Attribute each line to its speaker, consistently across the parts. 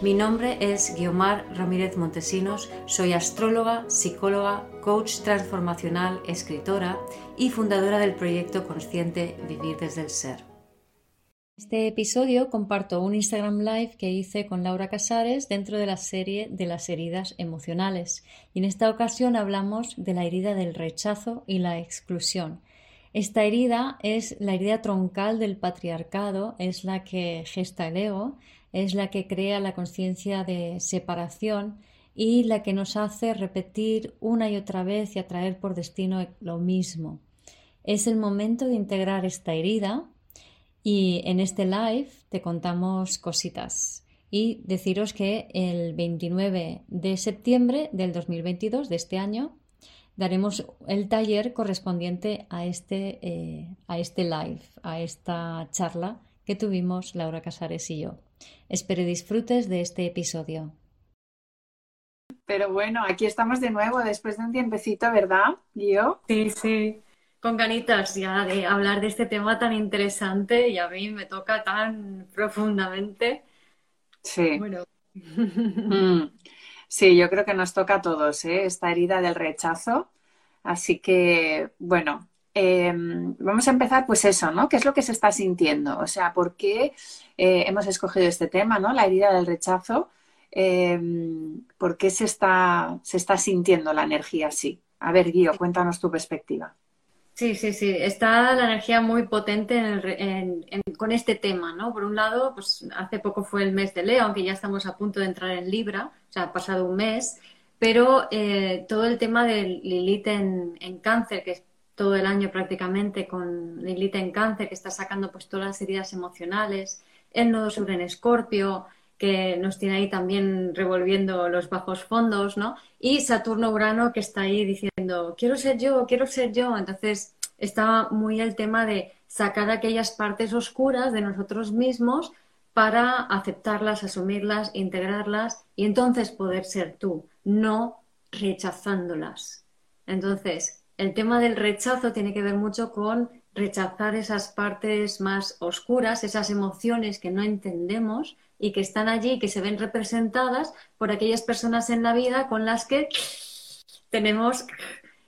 Speaker 1: Mi nombre es Guiomar Ramírez Montesinos, soy astróloga, psicóloga, coach transformacional, escritora y fundadora del proyecto consciente Vivir desde el Ser. Este episodio comparto un Instagram Live que hice con Laura Casares dentro de la serie de las heridas emocionales y en esta ocasión hablamos de la herida del rechazo y la exclusión. Esta herida es la herida troncal del patriarcado, es la que gesta el ego, es la que crea la conciencia de separación y la que nos hace repetir una y otra vez y atraer por destino lo mismo. Es el momento de integrar esta herida y en este live te contamos cositas y deciros que el 29 de septiembre del 2022 de este año daremos el taller correspondiente a este, eh, a este live, a esta charla que tuvimos Laura Casares y yo. Espero disfrutes de este episodio.
Speaker 2: Pero bueno, aquí estamos de nuevo después de un tiempecito, ¿verdad, yo?
Speaker 1: Sí, sí, con ganitas ya de hablar de este tema tan interesante y a mí me toca tan profundamente.
Speaker 2: Sí. Bueno. Mm. Sí, yo creo que nos toca a todos, ¿eh? esta herida del rechazo. Así que, bueno, em, vamos a empezar, pues eso, ¿no? ¿Qué es lo que se está sintiendo? O sea, ¿por qué eh, hemos escogido este tema, ¿no? La herida del rechazo. Em, ¿Por qué se está, se está sintiendo la energía así? A ver, Guío, cuéntanos tu perspectiva.
Speaker 1: Sí, sí, sí. Está la energía muy potente con este tema, ¿no? Por un lado, pues hace poco fue el mes de Leo, aunque ya estamos a punto de entrar en Libra, o sea, ha pasado un mes, pero eh, todo el tema del Lilith en, en cáncer, que es todo el año prácticamente con Lilith en cáncer, que está sacando pues todas las heridas emocionales, el nodo sur en Escorpio, que nos tiene ahí también revolviendo los bajos fondos, ¿no? Y Saturno-Urano que está ahí diciendo, quiero ser yo, quiero ser yo. Entonces está muy el tema de sacar aquellas partes oscuras de nosotros mismos para aceptarlas, asumirlas, integrarlas y entonces poder ser tú, no rechazándolas. Entonces, el tema del rechazo tiene que ver mucho con rechazar esas partes más oscuras, esas emociones que no entendemos y que están allí y que se ven representadas por aquellas personas en la vida con las que tenemos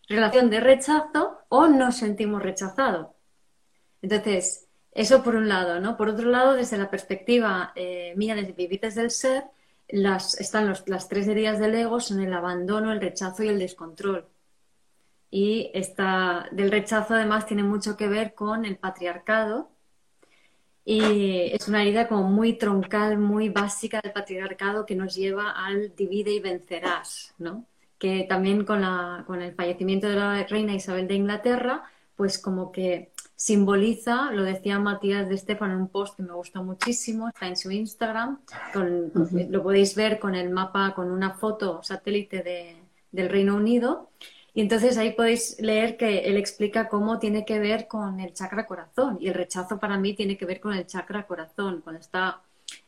Speaker 1: relación de rechazo o nos sentimos rechazados. Entonces, eso por un lado, ¿no? Por otro lado, desde la perspectiva eh, mía, desde Vivites del Ser, las, están las tres heridas del ego, son el abandono, el rechazo y el descontrol. Y esta del rechazo además tiene mucho que ver con el patriarcado, y es una herida como muy troncal, muy básica del patriarcado que nos lleva al divide y vencerás, ¿no? Que también con, la, con el fallecimiento de la reina Isabel de Inglaterra, pues como que simboliza, lo decía Matías de Estefano en un post que me gustó muchísimo, está en su Instagram, lo podéis ver con el mapa, con una foto satélite de, del Reino Unido, y entonces ahí podéis leer que él explica cómo tiene que ver con el chakra corazón. Y el rechazo para mí tiene que ver con el chakra corazón. Cuando está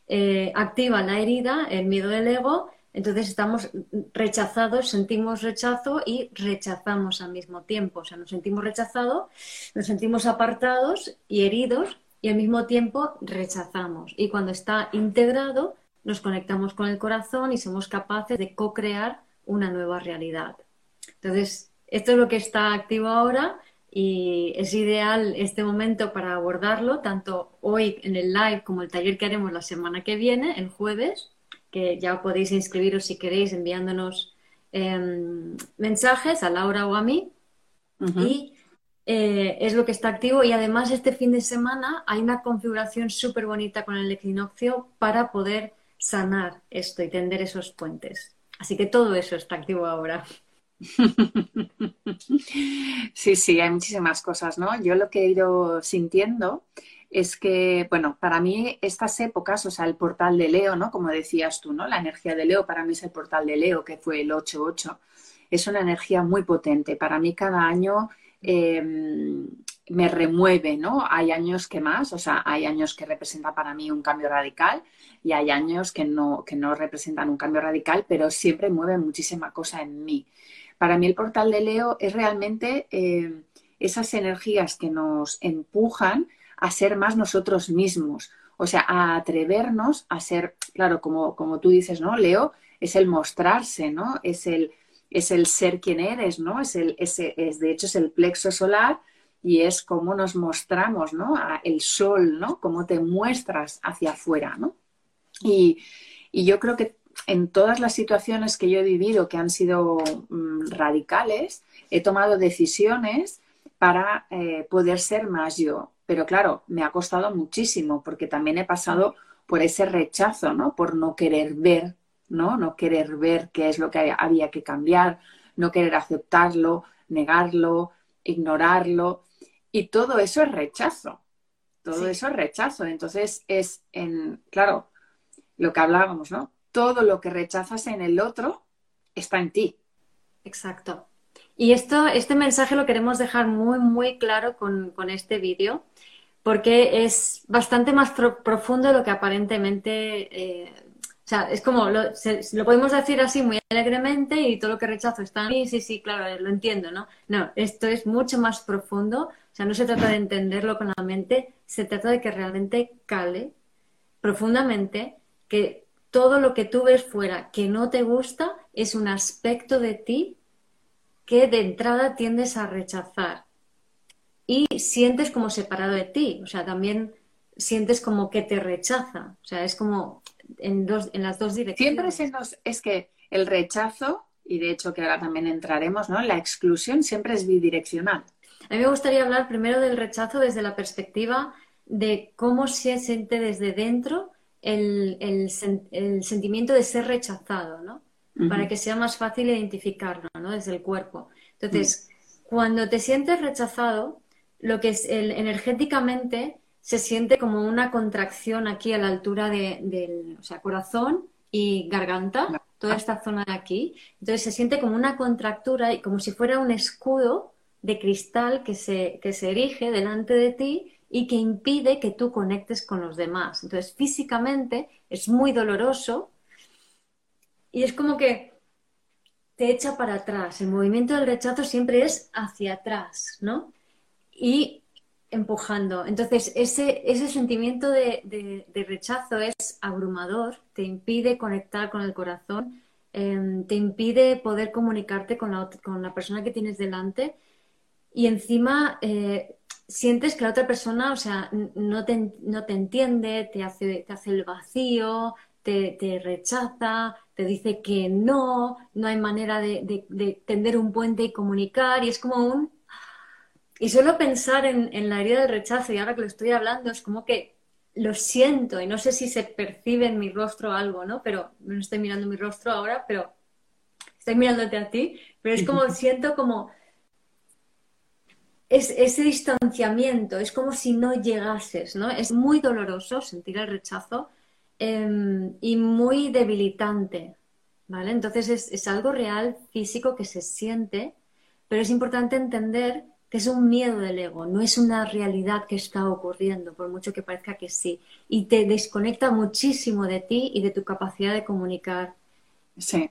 Speaker 1: eh, activa la herida, el miedo del ego, entonces estamos rechazados, sentimos rechazo y rechazamos al mismo tiempo. O sea, nos sentimos rechazados, nos sentimos apartados y heridos y al mismo tiempo rechazamos. Y cuando está integrado, nos conectamos con el corazón y somos capaces de co-crear una nueva realidad. Entonces, esto es lo que está activo ahora y es ideal este momento para abordarlo, tanto hoy en el live como el taller que haremos la semana que viene, el jueves, que ya podéis inscribiros si queréis enviándonos em, mensajes a Laura o a mí. Y eh, es lo que está activo y además este fin de semana hay una configuración súper bonita con el equinoccio para poder sanar esto y tender esos puentes. Así que todo eso está activo ahora.
Speaker 2: Sí, sí, hay muchísimas cosas, ¿no? Yo lo que he ido sintiendo es que, bueno, para mí estas épocas, o sea, el portal de Leo, ¿no? Como decías tú, ¿no? La energía de Leo para mí es el portal de Leo, que fue el 8-8. Es una energía muy potente. Para mí cada año em, me remueve, ¿no? Hay años que más, o sea, hay años que representa para mí un cambio radical y hay años que no, que no representan un cambio radical, pero siempre mueve muchísima cosa en mí. Para mí el portal de Leo es realmente em, esas energías que nos empujan a ser más nosotros mismos, o sea, a atrevernos a ser, claro, como, como tú dices, ¿no? Leo es el mostrarse, ¿no? Es el, es el ser quien eres, ¿no? Es el, es, es, de hecho, es el plexo solar y es cómo nos mostramos, ¿no? el sol, ¿no? Cómo te muestras hacia afuera, ¿no? Y, y, yo creo que en todas las situaciones que yo he vivido que han sido mm, radicales, he tomado decisiones para eh, poder ser más yo. Pero claro, me ha costado muchísimo porque también he pasado por ese rechazo, ¿no? Por no querer ver, ¿no? No querer ver qué es lo que había que cambiar, no querer aceptarlo, negarlo, ignorarlo. Y todo eso es rechazo. Todo eso es rechazo. Entonces es en, claro, lo que hablábamos, ¿no? Todo lo que rechazas en el otro está en ti.
Speaker 1: Exacto. Y esto, este mensaje lo queremos dejar muy, muy claro con, este vídeo, porque es bastante más profundo de lo que aparentemente. Eh, o sea, es como, lo, lo, podemos decir así muy alegremente y todo lo que rechazo está en mí, sí, sí, claro, lo entiendo, ¿no? No, esto es mucho más profundo, o sea, no se trata de entenderlo con la mente, se trata de que realmente cale profundamente que todo lo que tú ves fuera que no te gusta es un aspecto de ti que de entrada tiendes a rechazar y sientes como separado de ti, o sea, también sientes como que te rechaza, o sea, es como en, dos, en las dos direcciones.
Speaker 2: Siempre es que el rechazo, y de hecho que ahora también entraremos, ¿no? La exclusión siempre es bidireccional.
Speaker 1: A mí me gustaría hablar primero del rechazo desde la perspectiva de cómo se siente desde dentro el, el, el sentimiento de ser rechazado, ¿no? para que sea más fácil identificarlo, ¿no? Desde el cuerpo. Entonces, cuando te sientes rechazado, lo que es el, energéticamente se siente como una contracción aquí a la altura del o sea, corazón y garganta, toda esta zona de aquí. Entonces se siente como una contractura y como si fuera un escudo de cristal que se, que se erige delante de ti y que impide que tú conectes con los demás. Entonces físicamente es muy doloroso y es como que te echa para atrás. El movimiento del rechazo siempre es hacia atrás, ¿no? Y empujando. Entonces, ese, ese sentimiento de, rechazo es abrumador, te impide conectar con el corazón, em, te impide poder comunicarte con la, con la persona que tienes delante y encima eh, sientes que la otra persona, o sea, no te, no te entiende, te hace, te hace el vacío, te, rechaza, te dice que no, no hay manera de, tender un puente y comunicar, y es como un... Y solo pensar en, la herida del rechazo, y ahora que lo estoy hablando, es como que lo siento, y no sé si se percibe en mi rostro algo, ¿no? Pero no estoy mirando mi rostro ahora, pero estoy mirándote a ti, pero es como siento como es, ese distanciamiento, es como si no llegases, ¿no? Es muy doloroso sentir el rechazo, Em, y muy debilitante, ¿vale? Entonces es, algo real, físico, que se siente, pero es importante entender que es un miedo del ego, no es una realidad que está ocurriendo, por mucho que parezca que sí, y te desconecta muchísimo de ti y de tu capacidad de comunicar.
Speaker 2: Sí.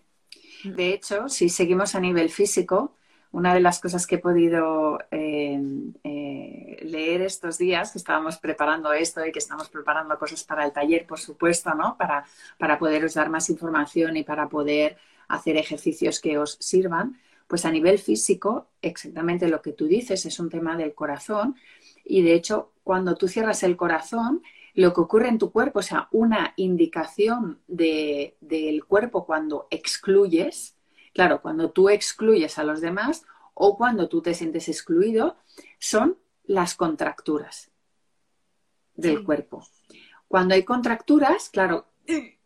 Speaker 2: De hecho, si seguimos a nivel físico, una de las cosas que he podido eh, eh, leer estos días, que estábamos preparando esto y que estamos preparando cosas para el taller, por supuesto, ¿no? Para, para poderos dar más información y para poder hacer ejercicios que os sirvan, pues a nivel físico, exactamente lo que tú dices es un tema del corazón y de hecho, cuando tú cierras el corazón, lo que ocurre en tu cuerpo, o sea, una indicación del cuerpo cuando excluyes, Claro, cuando tú excluyes a los demás o cuando tú te sientes excluido, son las contracturas del cuerpo. Cuando hay contracturas, claro,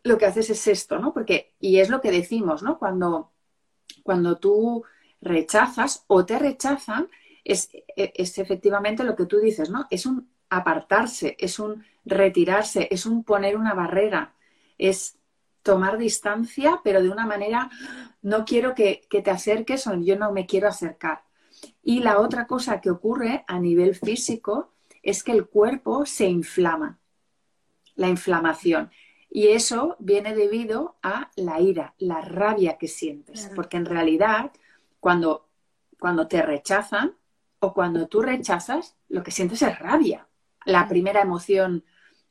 Speaker 2: lo que haces es esto, ¿no? Porque, y es lo que decimos, ¿no? Cuando, cuando tú rechazas o te rechazan, es, es efectivamente lo que tú dices, ¿no? Es un, apartarse, es un retirarse, es un poner una barrera, es tomar distancia, pero de una manera, no quiero que, que te acerques o yo no me quiero acercar. Y la otra cosa que ocurre a nivel físico es que el cuerpo se inflama, la inflamación. Y eso viene debido a la ira, la rabia que sientes. Porque en realidad, cuando, cuando te rechazan o cuando tú rechazas, lo que sientes es rabia. La primera emoción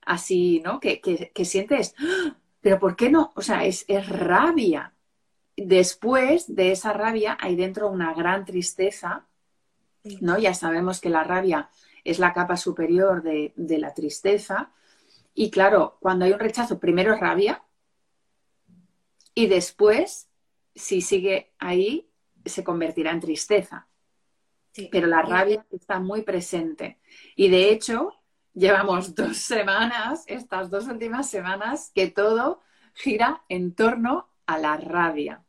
Speaker 2: así, ¿no? Que, que, sientes, ¡Ah! Pero ¿por qué no? O sea, es, es rabia. Después de esa rabia hay dentro una gran tristeza, ¿no? Ya sabemos que la rabia es la capa superior de, de la tristeza, y claro, cuando hay un rechazo, primero es rabia y después, si sigue ahí, se convertirá en tristeza. Pero la rabia está muy presente. Y de hecho, llevamos dos semanas, estas dos últimas semanas, que todo gira en torno a la rabia.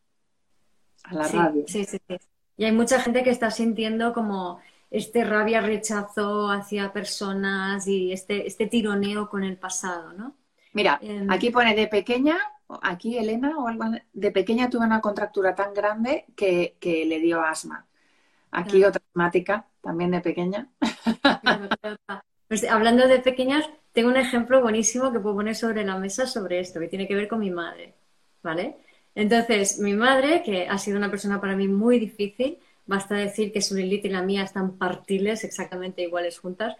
Speaker 1: A la rabia. Sí, sí, sí. Y hay mucha gente que está sintiendo como este rabia, rechazo hacia personas y este, este tironeo con el pasado, ¿no?
Speaker 2: Mira, em, aquí pone de pequeña, aquí Elena o algo, de pequeña tuve una contractura tan grande que, le dio asma. Aquí otra temática, también de pequeña.
Speaker 1: Pues, hablando de pequeñas, tengo un ejemplo buenísimo que puedo poner sobre la mesa sobre esto, que tiene que ver con mi madre, ¿vale? Entonces, mi madre, que ha sido una persona para mí muy difícil, Basta decir que su Lilith y la mía están partiles, exactamente iguales juntas.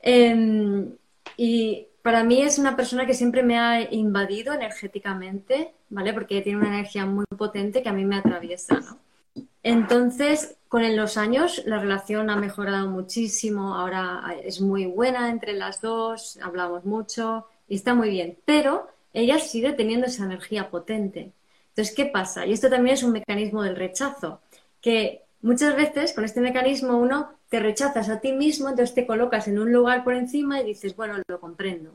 Speaker 1: Em, y para mí es una persona que siempre me ha invadido energéticamente, ¿vale? Porque tiene una energía muy potente que a mí me atraviesa, ¿no? Entonces, con los años la relación ha mejorado muchísimo, ahora es muy buena entre las dos, hablamos mucho y está muy bien, pero ella sigue teniendo esa energía potente. Entonces, ¿qué pasa? Y esto también es un mecanismo del rechazo, que Muchas veces con este mecanismo uno te rechazas a ti mismo, entonces te colocas en un lugar por encima y dices, bueno, lo comprendo.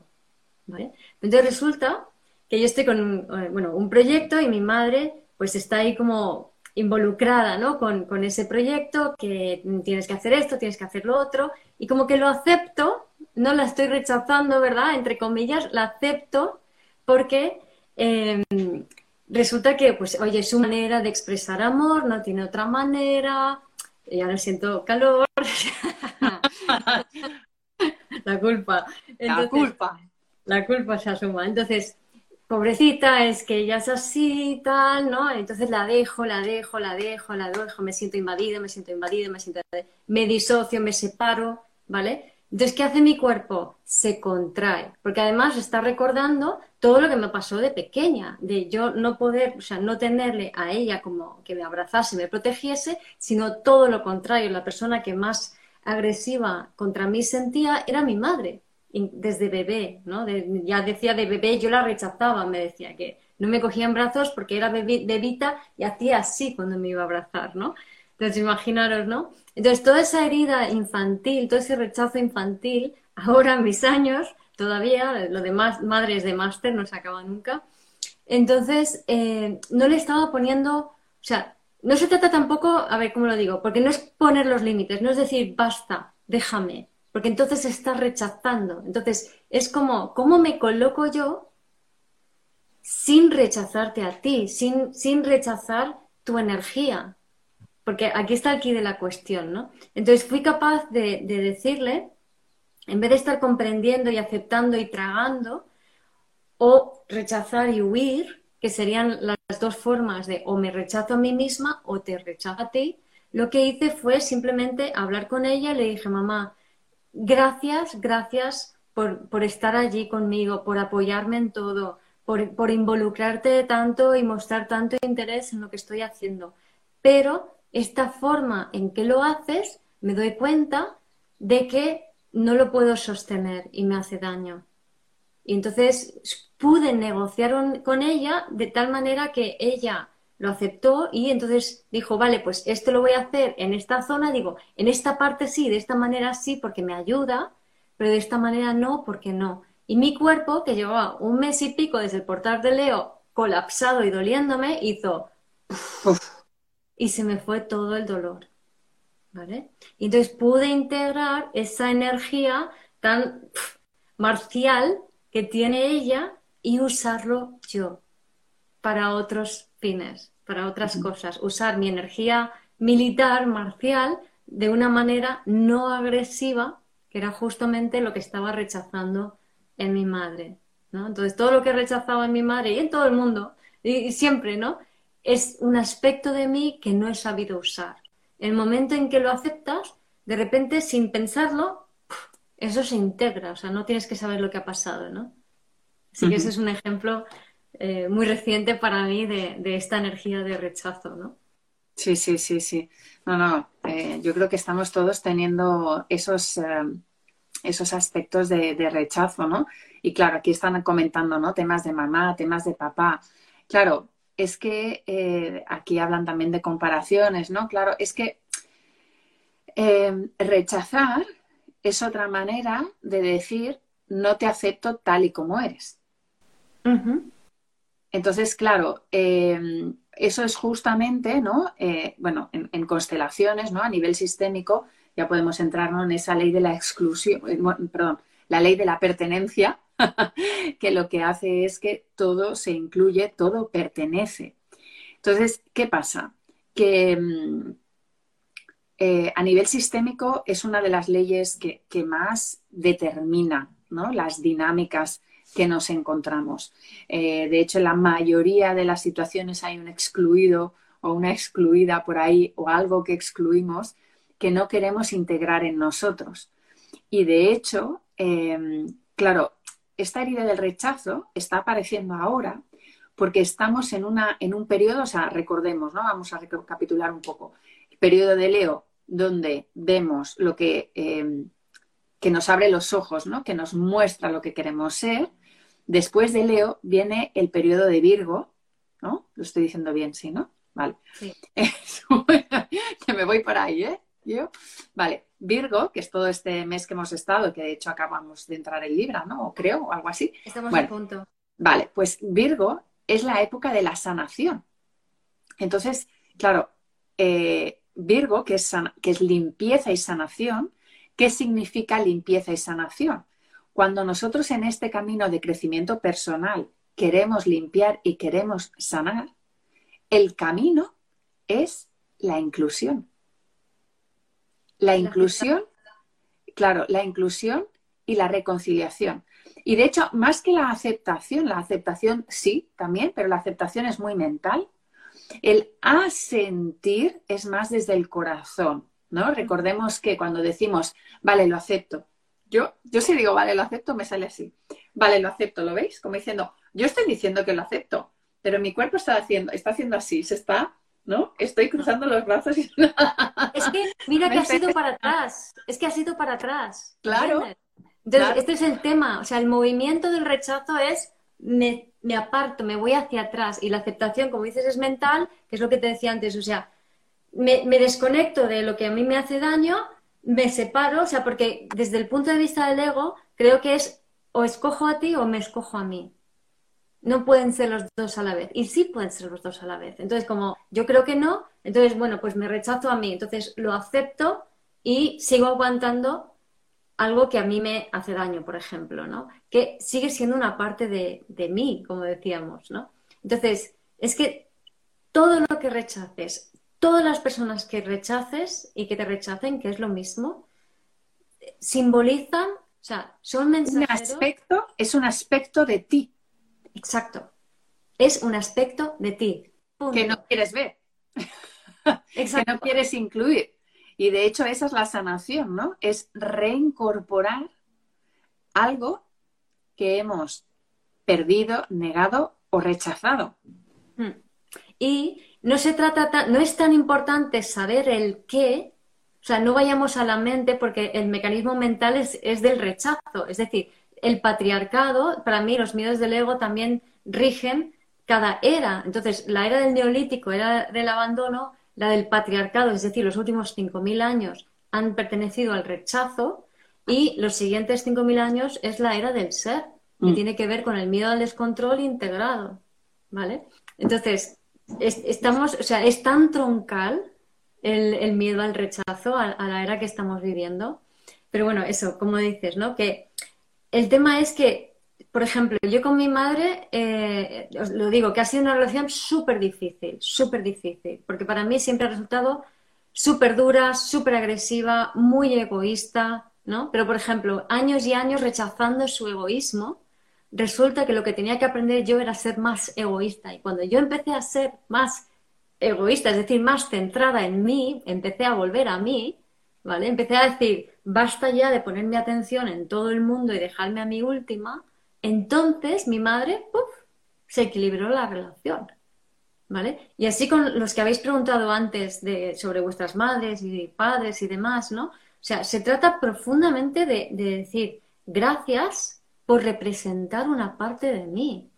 Speaker 1: Entonces resulta que yo estoy con eh, bueno, un proyecto y mi madre pues está ahí como involucrada ¿no? con, con ese proyecto, que tienes que hacer esto, tienes que hacer lo otro, y como que lo acepto, no la estoy rechazando, ¿verdad? Entre comillas, la acepto porque eh, resulta que, pues, oye, su manera de expresar amor no tiene otra manera, ya no siento calor. la culpa.
Speaker 2: la culpa.
Speaker 1: La culpa se asuma. Entonces, pobrecita, es que ella es así, tal, ¿no? Entonces la dejo, la dejo, la dejo, la dejo, me siento invadido, me siento invadido, me siento... Me disocio, me separo, ¿vale? Entonces, ¿qué hace mi cuerpo? Se contrae, porque además está recordando todo lo que me pasó de pequeña, de yo no poder, o sea, no tenerle a ella como que me abrazase, me protegiese, sino todo lo contrario, la persona que más agresiva contra mí sentía era mi madre, desde bebé, ¿no? ya decía de bebé, yo la rechazaba, me decía que no me cogía en brazos porque era bebita y hacía así cuando me iba a abrazar, ¿no? Entonces, imaginaros, ¿no? Entonces, toda esa herida infantil, todo ese rechazo infantil, ahora en mis años, todavía, lo de madres de máster no se acaba nunca. Entonces, eh, no le estaba poniendo, o sea, no se trata tampoco, a ver cómo lo digo, porque no es poner los límites, no es decir, basta, déjame, porque entonces estás rechazando. Entonces, es como, ¿cómo me coloco yo sin rechazarte a ti, sin, sin rechazar tu energía? porque aquí está el de la cuestión, ¿no? Entonces fui capaz de, decirle, en vez de estar comprendiendo y aceptando y tragando, o rechazar y huir, que serían las dos formas de o me rechazo a mí misma o te rechazo a ti, lo que hice fue simplemente hablar con ella, le dije, mamá, gracias, gracias por, por estar allí conmigo, por apoyarme en todo, por, por involucrarte tanto y mostrar tanto interés en lo que estoy haciendo. Pero esta forma en que lo haces, me doy cuenta de que no lo puedo sostener y me hace daño. Y entonces pude negociar con ella de tal manera que ella lo aceptó y entonces dijo, vale, pues esto lo voy a hacer en esta zona, digo, en esta parte sí, de esta manera sí, porque me ayuda, pero de esta manera no, porque no. Y mi cuerpo, que llevaba un mes y pico desde el portal de Leo colapsado y doliéndome, hizo y se me fue todo el dolor. ¿Vale? Y entonces pude integrar esa energía tan marcial que tiene ella y usarlo yo para otros fines, para otras cosas. Usar mi energía militar, marcial, de una manera no agresiva, que era justamente lo que estaba rechazando en mi madre. ¿no? Entonces, todo lo que he rechazado en mi madre y en todo el mundo, y, siempre, ¿no? Es un aspecto de mí que no he sabido usar. El momento en que lo aceptas, de repente, sin pensarlo, eso se integra, o sea, no tienes que saber lo que ha pasado, ¿no? Así que ese es un ejemplo eh, muy reciente para mí de, esta energía de rechazo, ¿no?
Speaker 2: Sí, sí, sí, sí. No, no, eh, yo creo que estamos todos teniendo esos, eh, esos aspectos de, rechazo, ¿no? Y claro, aquí están comentando, ¿no? Temas de mamá, temas de papá. Claro, es que aquí hablan también de comparaciones, ¿no? Claro, es que rechazar es otra manera de decir no te acepto tal y como eres. Entonces, claro, em, eso es justamente, ¿no? Eh, bueno, en, constelaciones, ¿no? A nivel sistémico, ya podemos entrar en esa ley de la exclusión, eh, perdón, la ley de la pertenencia, que lo que hace es que todo se incluye, todo pertenece. Entonces, ¿qué pasa? Que em, eh, a nivel sistémico es una de las leyes que, que más determina ¿no? las dinámicas que nos encontramos. Eh, de hecho, en la mayoría de las situaciones hay un excluido o una excluida por ahí o algo que excluimos que no queremos integrar en nosotros. Y de hecho, em, claro, esta herida del rechazo está apareciendo ahora porque estamos en, una, en un periodo, o sea, recordemos, ¿no? Vamos a recapitular un poco. El periodo de Leo, donde vemos lo que, em, que nos abre los ojos, ¿no? Que nos muestra lo que queremos ser Después de Leo viene el periodo de Virgo, ¿no? Lo estoy diciendo bien, sí, ¿no? Vale. Sí. que me voy por ahí, ¿eh? Yo. Vale, Virgo, que es todo este mes que hemos estado, que de hecho acabamos de entrar en Libra, ¿no? O creo, o algo así.
Speaker 1: Estamos a punto.
Speaker 2: Vale, pues Virgo es la época de la sanación. Entonces, claro, eh, Virgo, que es, que es limpieza y sanación, ¿qué significa limpieza y sanación? Cuando nosotros en este camino de crecimiento personal queremos limpiar y queremos sanar, el camino es la inclusión. La inclusión, claro, la inclusión y la reconciliación. Y de hecho, más que la aceptación, la aceptación sí, también, pero la aceptación es muy mental. El asentir es más desde el corazón, ¿no? Recordemos que cuando decimos, vale, lo acepto, yo, yo si digo, vale, lo acepto, me sale así. Vale, lo acepto, ¿lo veis? Como diciendo, yo estoy diciendo que lo acepto, pero mi cuerpo está haciendo, está haciendo así, se está, ¿no? Estoy cruzando los brazos y...
Speaker 1: Es que, mira que ha sido para atrás, es que ha sido para atrás.
Speaker 2: Claro.
Speaker 1: Entonces, este es el tema, o sea, el movimiento del rechazo es me, me, aparto, me voy hacia atrás y la aceptación, como dices, es mental, que es lo que te decía antes, o sea, me, me desconecto de lo que a mí me hace daño me separo, o sea, porque desde el punto de vista del ego, creo que es o escojo a ti o me escojo a mí. No pueden ser los dos a la vez. Y sí pueden ser los dos a la vez. Entonces, como yo creo que no, entonces, bueno, pues me rechazo a mí. Entonces lo acepto y sigo aguantando algo que a mí me hace daño, por ejemplo, ¿no? Que sigue siendo una parte de, de mí, como decíamos, ¿no? Entonces, es que todo lo que rechaces, todas las personas que rechaces y que te rechacen, que es lo mismo, simbolizan, o sea, son mensajeros.
Speaker 2: Un aspecto, es un aspecto de ti.
Speaker 1: Exacto. Es un aspecto de ti.
Speaker 2: Que no quieres ver. que no quieres incluir. Y de hecho, esa es la sanación, ¿no? Es reincorporar algo que hemos perdido, negado o rechazado.
Speaker 1: Hmm. Y no se trata no es tan importante saber el qué, o sea, no vayamos a la mente porque el mecanismo mental es, es del rechazo, es decir, el patriarcado, para mí los miedos del ego también rigen cada era. Entonces, la era del neolítico, era del abandono, la del patriarcado, es decir, los últimos 5.000 años han pertenecido al rechazo y los siguientes 5.000 años es la era del ser, que mm. tiene que ver con el miedo al descontrol integrado. ¿Vale? Entonces, estamos, o sea, es tan troncal el, miedo al rechazo, a, la era que estamos viviendo. Pero bueno, eso, como dices, ¿no? Que el tema es que, por ejemplo, yo con mi madre, eh, os lo digo, que ha sido una relación súper difícil, súper difícil, porque para mí siempre ha resultado súper dura, súper agresiva, muy egoísta, ¿no? Pero, por ejemplo, años y años rechazando su egoísmo, resulta que lo que tenía que aprender yo era ser más egoísta. Y cuando yo empecé a ser más egoísta, es decir, más centrada en mí, empecé a volver a mí, ¿vale? Empecé a decir, basta ya de poner mi atención en todo el mundo y dejarme a mi última. Entonces mi madre, ¡puf!, se equilibró la relación. ¿Vale? Y así con los que habéis preguntado antes de, sobre vuestras madres y padres y demás, ¿no? O sea, se trata profundamente de, de decir gracias por representar una parte de mí.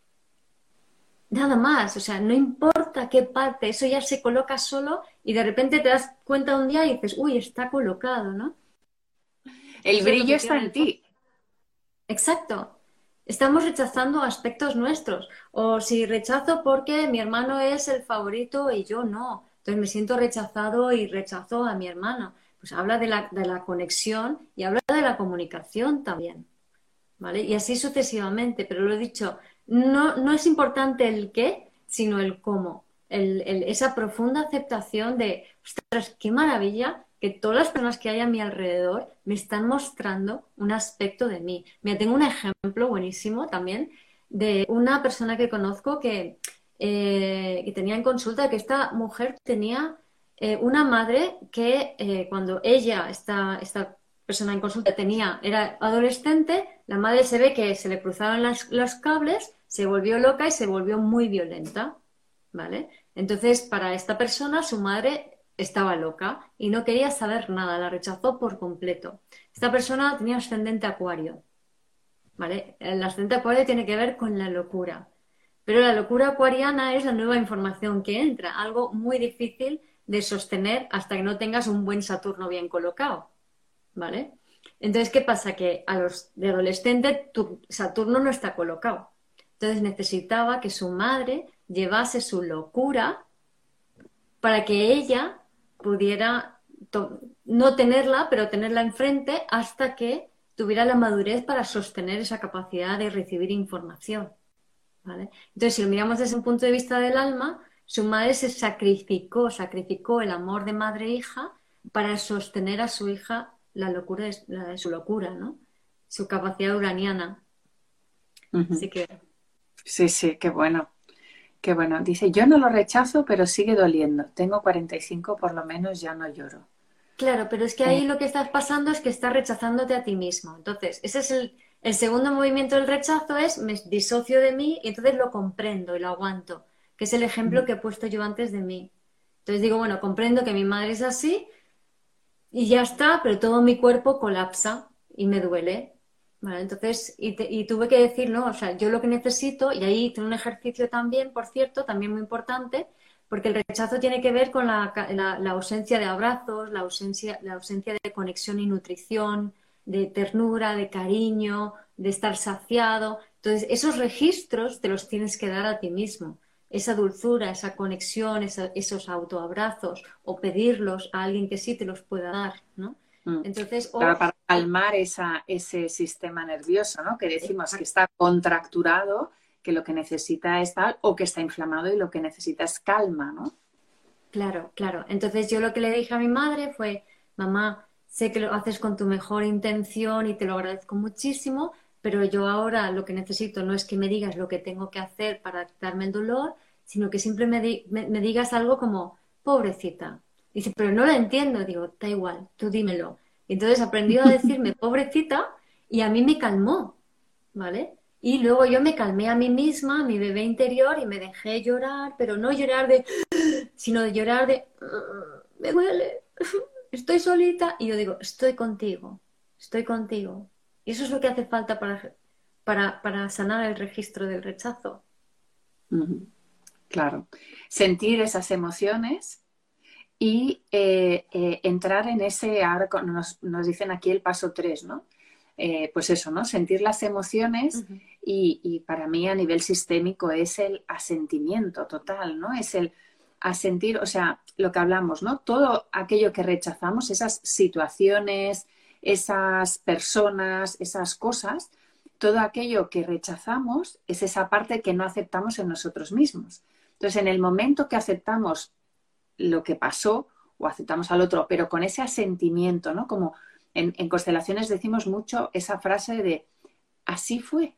Speaker 1: Nada más, o sea, no importa qué parte, eso ya se coloca solo y de repente te das cuenta un día y dices, uy, está colocado, ¿no?
Speaker 2: El brillo está en ti.
Speaker 1: Exacto, estamos rechazando aspectos nuestros. O si rechazo porque mi hermano es el favorito y yo no. Entonces me siento rechazado y rechazo a mi hermano. Pues habla de la, de la conexión y habla de la comunicación también. ¿Vale? Y así sucesivamente. Pero lo he dicho, no, no es importante el qué, sino el cómo. El, esa profunda aceptación de, ostras, qué maravilla que todas las personas que hay a mi alrededor me están mostrando un aspecto de mí. Mira, tengo un ejemplo buenísimo también de una persona que conozco que, eh, tenía en consulta que esta mujer tenía eh, una madre que eh, cuando ella, esta, esta persona en consulta, tenía, era adolescente, la madre se ve que se le cruzaron los cables, se volvió loca y se volvió muy violenta. ¿Vale? Entonces, para esta persona, su madre estaba loca y no quería saber nada, la rechazó por completo. Esta persona tenía ascendente acuario, ¿vale? El ascendente acuario tiene que ver con la locura, pero la locura acuariana es la nueva información que entra, algo muy difícil de sostener hasta que no tengas un buen Saturno bien colocado, ¿vale? Entonces, ¿qué pasa? Que a los de adolescente tu Saturno no está colocado. Entonces necesitaba que su madre llevase su locura para que ella pudiera no tenerla, pero tenerla enfrente hasta que tuviera la madurez para sostener esa capacidad de recibir información. Entonces, si lo miramos desde un punto de vista del alma, su madre se sacrificó, sacrificó el amor de madre e para sostener a su hija la locura de, su locura, ¿no? Su capacidad uraniana. Así que.
Speaker 2: Sí, sí, qué bueno. Qué bueno. Dice, yo no lo rechazo, pero sigue doliendo. Tengo 45, por lo menos ya no lloro.
Speaker 1: Claro, pero es que ahí lo que estás pasando es que estás rechazándote a ti mismo. Entonces, ese es el, el segundo movimiento del rechazo, es me disocio de mí y entonces lo comprendo y lo aguanto, que es el ejemplo que he puesto yo antes de mí. Entonces digo, bueno, comprendo que mi madre es así y ya está, pero todo mi cuerpo colapsa y me duele. Entonces, y, tuve que decir, no, o sea, yo lo que necesito, y ahí tengo un ejercicio también, por cierto, también muy importante, porque el rechazo tiene que ver con la, ausencia de abrazos, la ausencia, la ausencia de conexión y nutrición, de ternura, de cariño, de estar saciado. Entonces, esos registros te los tienes que dar a ti mismo. Esa dulzura, esa conexión, esos autoabrazos, o pedirlos a alguien que sí te los pueda dar, ¿no?
Speaker 2: Mm. Entonces, para calmar esa, ese sistema nervioso, ¿no? Que decimos que está contracturado, que lo que necesita es tal, o que está inflamado y lo que necesita es calma, ¿no?
Speaker 1: Claro, claro. Entonces yo lo que le dije a mi madre fue, mamá, sé que lo haces con tu mejor intención y te lo agradezco muchísimo, pero yo ahora lo que necesito no es que me digas lo que tengo que hacer para quitarme el dolor, sino que siempre me, me digas algo como, pobrecita, Dice, pero no la entiendo. Digo, da igual, tú dímelo. Y entonces aprendió a decirme pobrecita y a mí me calmó, ¿vale? Y luego yo me calmé a mí misma, a mi bebé interior, y me dejé llorar, pero no llorar de, sino de llorar de, me duele, estoy solita. Y yo digo, estoy contigo, estoy contigo. Y eso es lo que hace falta para, para, para sanar el registro del rechazo.
Speaker 2: Claro. Sentir esas emociones y eh, eh, entrar en ese, ahora nos, nos, dicen aquí el paso 3, ¿no? Eh, pues eso, ¿no? Sentir las emociones y, y, para mí a nivel sistémico es el asentimiento total, ¿no? Es el asentir, o sea, lo que hablamos, ¿no? Todo aquello que rechazamos, esas situaciones, esas personas, esas cosas, todo aquello que rechazamos es esa parte que no aceptamos en nosotros mismos. Entonces, en el momento que aceptamos lo que pasó o aceptamos al otro, pero con ese asentimiento, ¿no? Como en, constelaciones decimos mucho esa frase de así fue,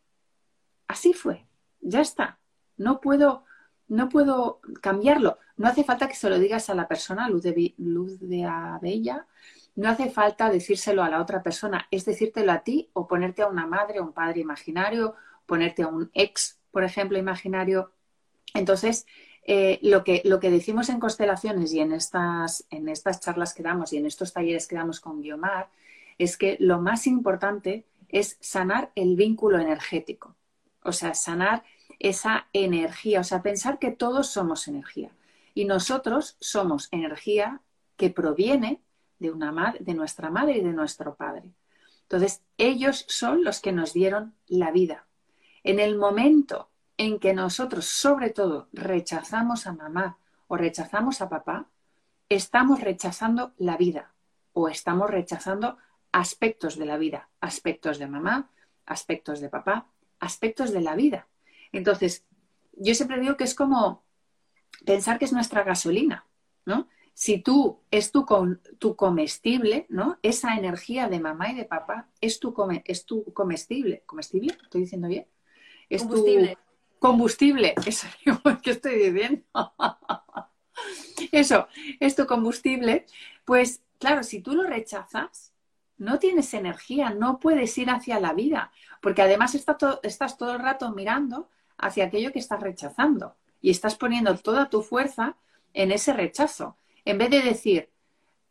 Speaker 2: así fue, ya está. No puedo, no puedo cambiarlo. No hace falta que se lo digas a la persona, luz de, luz de Abella, no hace falta decírselo a la otra persona, es decírtelo a ti o ponerte a una madre o un padre imaginario, ponerte a un ex, por ejemplo, imaginario. Entonces, eh, lo, que, lo que decimos en constelaciones y en estas, en estas charlas que damos y en estos talleres que damos con Guiomar es que lo más importante es sanar el vínculo energético, o sea, sanar esa energía, o sea, pensar que todos somos energía y nosotros somos energía que proviene de, una de nuestra madre y de nuestro padre. Entonces, ellos son los que nos dieron la vida. En el momento en que nosotros, sobre todo, rechazamos a mamá o rechazamos a papá, estamos rechazando la vida o estamos rechazando aspectos de la vida, aspectos de mamá, aspectos de papá, aspectos de la vida. Entonces, yo siempre digo que es como pensar que es nuestra gasolina, ¿no? Si tú es tu, tu, comestible, ¿no? Esa energía de mamá y de papá es tu, es tu comestible. ¿Comestible? ¿Estoy diciendo bien? Es combustible. tu combustible. Eso que estoy diciendo. Eso, es tu combustible. Pues claro, si tú lo rechazas, no tienes energía, no puedes ir hacia la vida, porque además estás todo el rato mirando hacia aquello que estás rechazando y estás poniendo toda tu fuerza en ese rechazo. En vez de decir,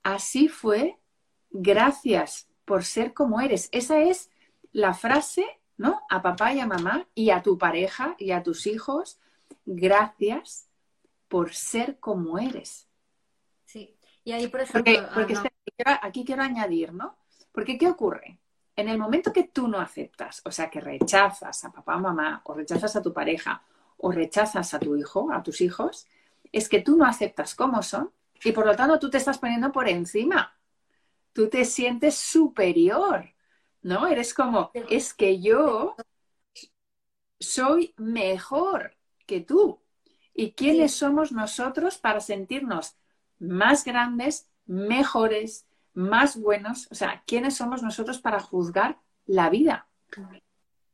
Speaker 2: así fue, gracias por ser como eres. Esa es la frase, ¿no? A papá y a mamá y a tu pareja y a tus hijos, gracias por ser como eres.
Speaker 1: Sí, y ahí, por ejemplo...
Speaker 2: Porque, ah, aquí quiero añadir, ¿no? Porque ¿qué ocurre? En el momento que tú no aceptas, o sea, que rechazas a papá o mamá, o rechazas a tu pareja, o rechazas a tu hijo, a tus hijos, es que tú no aceptas cómo son y por lo tanto tú te estás poniendo por encima. Tú te sientes superior, ¿no? Eres como, es que yo soy mejor que tú. ¿Y quiénes somos nosotros para sentirnos más grandes, mejores, más buenos? O sea, ¿quiénes somos nosotros para juzgar la vida?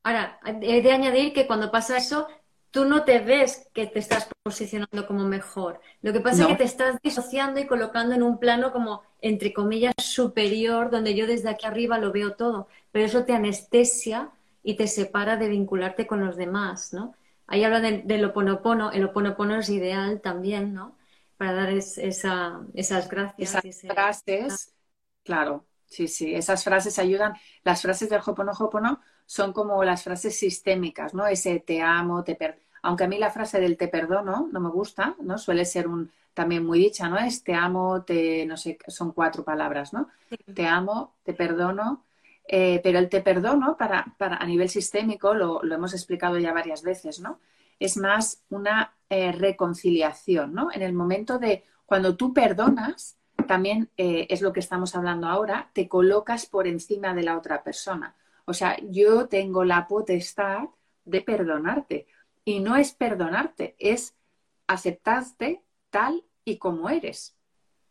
Speaker 1: Ahora, he de añadir que cuando pasa eso, tú no te ves que te estás posicionando como mejor. Lo que pasa es que te estás disociando y colocando en un plano como, entre comillas, superior, donde yo desde aquí arriba lo veo todo. Pero eso te anestesia y te separa de vincularte con los demás, ¿no? Ahí habla del, del oponopono. El oponopono es ideal también, ¿no? Para dar esa, esas gracias.
Speaker 2: Esas frases, claro, sí, sí. Esas frases ayudan. Las frases del Hoponopono son como las frases sistémicas, ¿no? Ese te amo, te perdono aunque a mí la frase del te perdono no me gusta, ¿no? Suele ser un también muy dicha, ¿no? Es te amo, te, no sé, son cuatro palabras, ¿no? Te amo, te perdono, eh, pero el te perdono para, para a nivel sistémico, lo, hemos explicado ya varias veces, ¿no? Es más una eh, reconciliación, ¿no? En el momento de cuando tú perdonas, también eh, es lo que estamos hablando ahora, te colocas por encima de la otra persona. O sea, yo tengo la potestad de perdonarte. Y no es perdonarte, es aceptarte tal y como eres.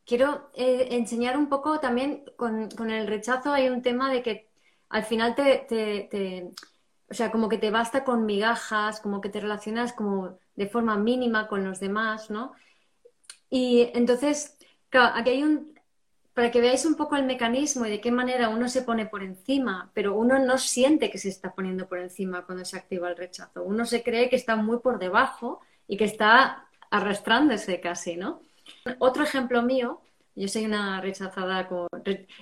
Speaker 1: Quiero eh, enseñar un poco también con, el rechazo, hay un tema de que al final te, o sea, como que te basta con migajas, como que te relacionas como de forma mínima con los demás, ¿no? Y entonces, claro, aquí hay un, para que veáis un poco el mecanismo y de qué manera uno se pone por encima, pero uno no siente que se está poniendo por encima cuando se activa el rechazo. Uno se cree que está muy por debajo y que está arrastrándose casi, ¿no? Otro ejemplo mío, yo soy una rechazada, con,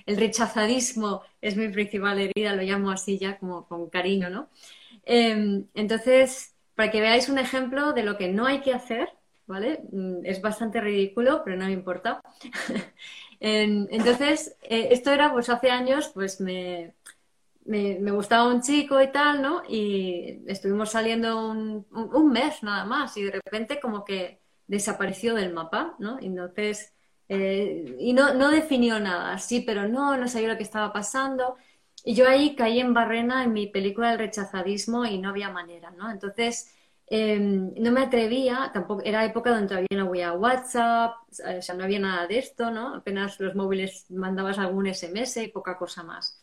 Speaker 1: el rechazadismo es mi principal herida, lo llamo así ya como con cariño, ¿no? Em, entonces, para que veáis un ejemplo de lo que no hay que hacer, ¿vale? Mm, es bastante ridículo, pero no me importa. entonces, eh, esto era, pues hace años, pues me, me, gustaba un chico y tal, ¿no? Y estuvimos saliendo un, mes nada más y de repente como que desapareció del mapa, ¿no? Entonces, Eh, y no, no definió nada, sí, pero no, no sabía lo que estaba pasando. Y yo ahí caí en barrena en mi película del rechazadismo y no había manera, ¿no? Entonces, em, no me atrevía, tampoco, era época donde todavía no había WhatsApp, o sea, no había nada de esto, ¿no? Apenas los móviles mandabas algún SMS y poca cosa más.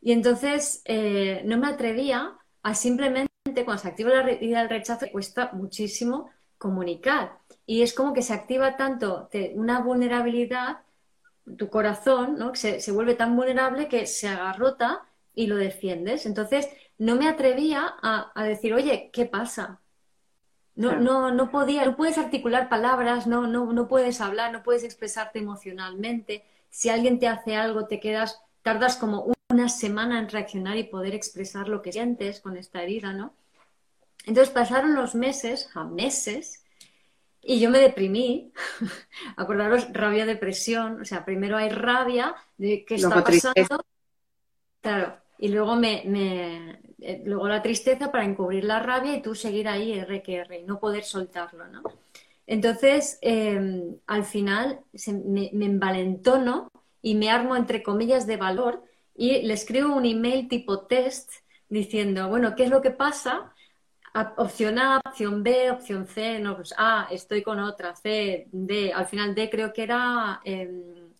Speaker 1: Y entonces eh, no me atrevía a simplemente, cuando se activa la herida del rechazo, cuesta muchísimo comunicar. Y es como que se activa tanto una vulnerabilidad tu corazón, ¿no? Se, se, vuelve tan vulnerable que se agarrota y lo defiendes. Entonces, no me atrevía a, decir, oye, ¿qué pasa? No, no, no podía, no puedes articular palabras, no, no, no puedes hablar, no puedes expresarte emocionalmente. Si alguien te hace algo, te quedas, tardas como una semana en reaccionar y poder expresar lo que sientes con esta herida, ¿no? Entonces pasaron los meses, a meses, y yo me deprimí. Acordaros, rabia, depresión. O sea, primero hay rabia de qué está pasando. Claro. Y luego me, eh, luego la tristeza para encubrir la rabia y tú seguir ahí R que R y no poder soltarlo, ¿no? Entonces, em, al final me, envalentono y me armo entre comillas de valor y le escribo un email tipo test diciendo, bueno, ¿qué es lo que pasa? opción A, opción B, opción C, no, pues A, estoy con otra, C, D, al final D creo que era, em,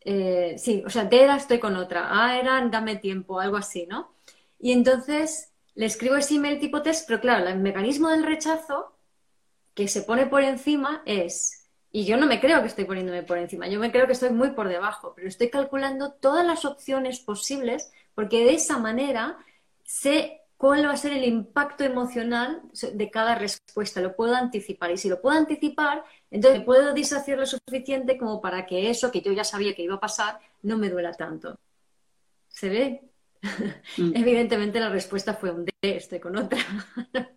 Speaker 1: eh, sí, o sea, D era estoy con otra, A era dame tiempo, algo así, ¿no? Y entonces le escribo ese email tipo test, pero claro, el mecanismo del rechazo que se pone por encima es, y yo no me creo que estoy poniéndome por encima, yo me creo que estoy muy por debajo, pero estoy calculando todas las opciones posibles porque de esa manera sé cuál va a ser el impacto emocional de cada respuesta. Lo puedo anticipar. Y si lo puedo anticipar, entonces puedo disociar lo suficiente como para que eso, que yo ya sabía que iba a pasar, no me duela tanto. ¿Se ve? Mm. Evidentemente la respuesta fue un D, estoy con otra.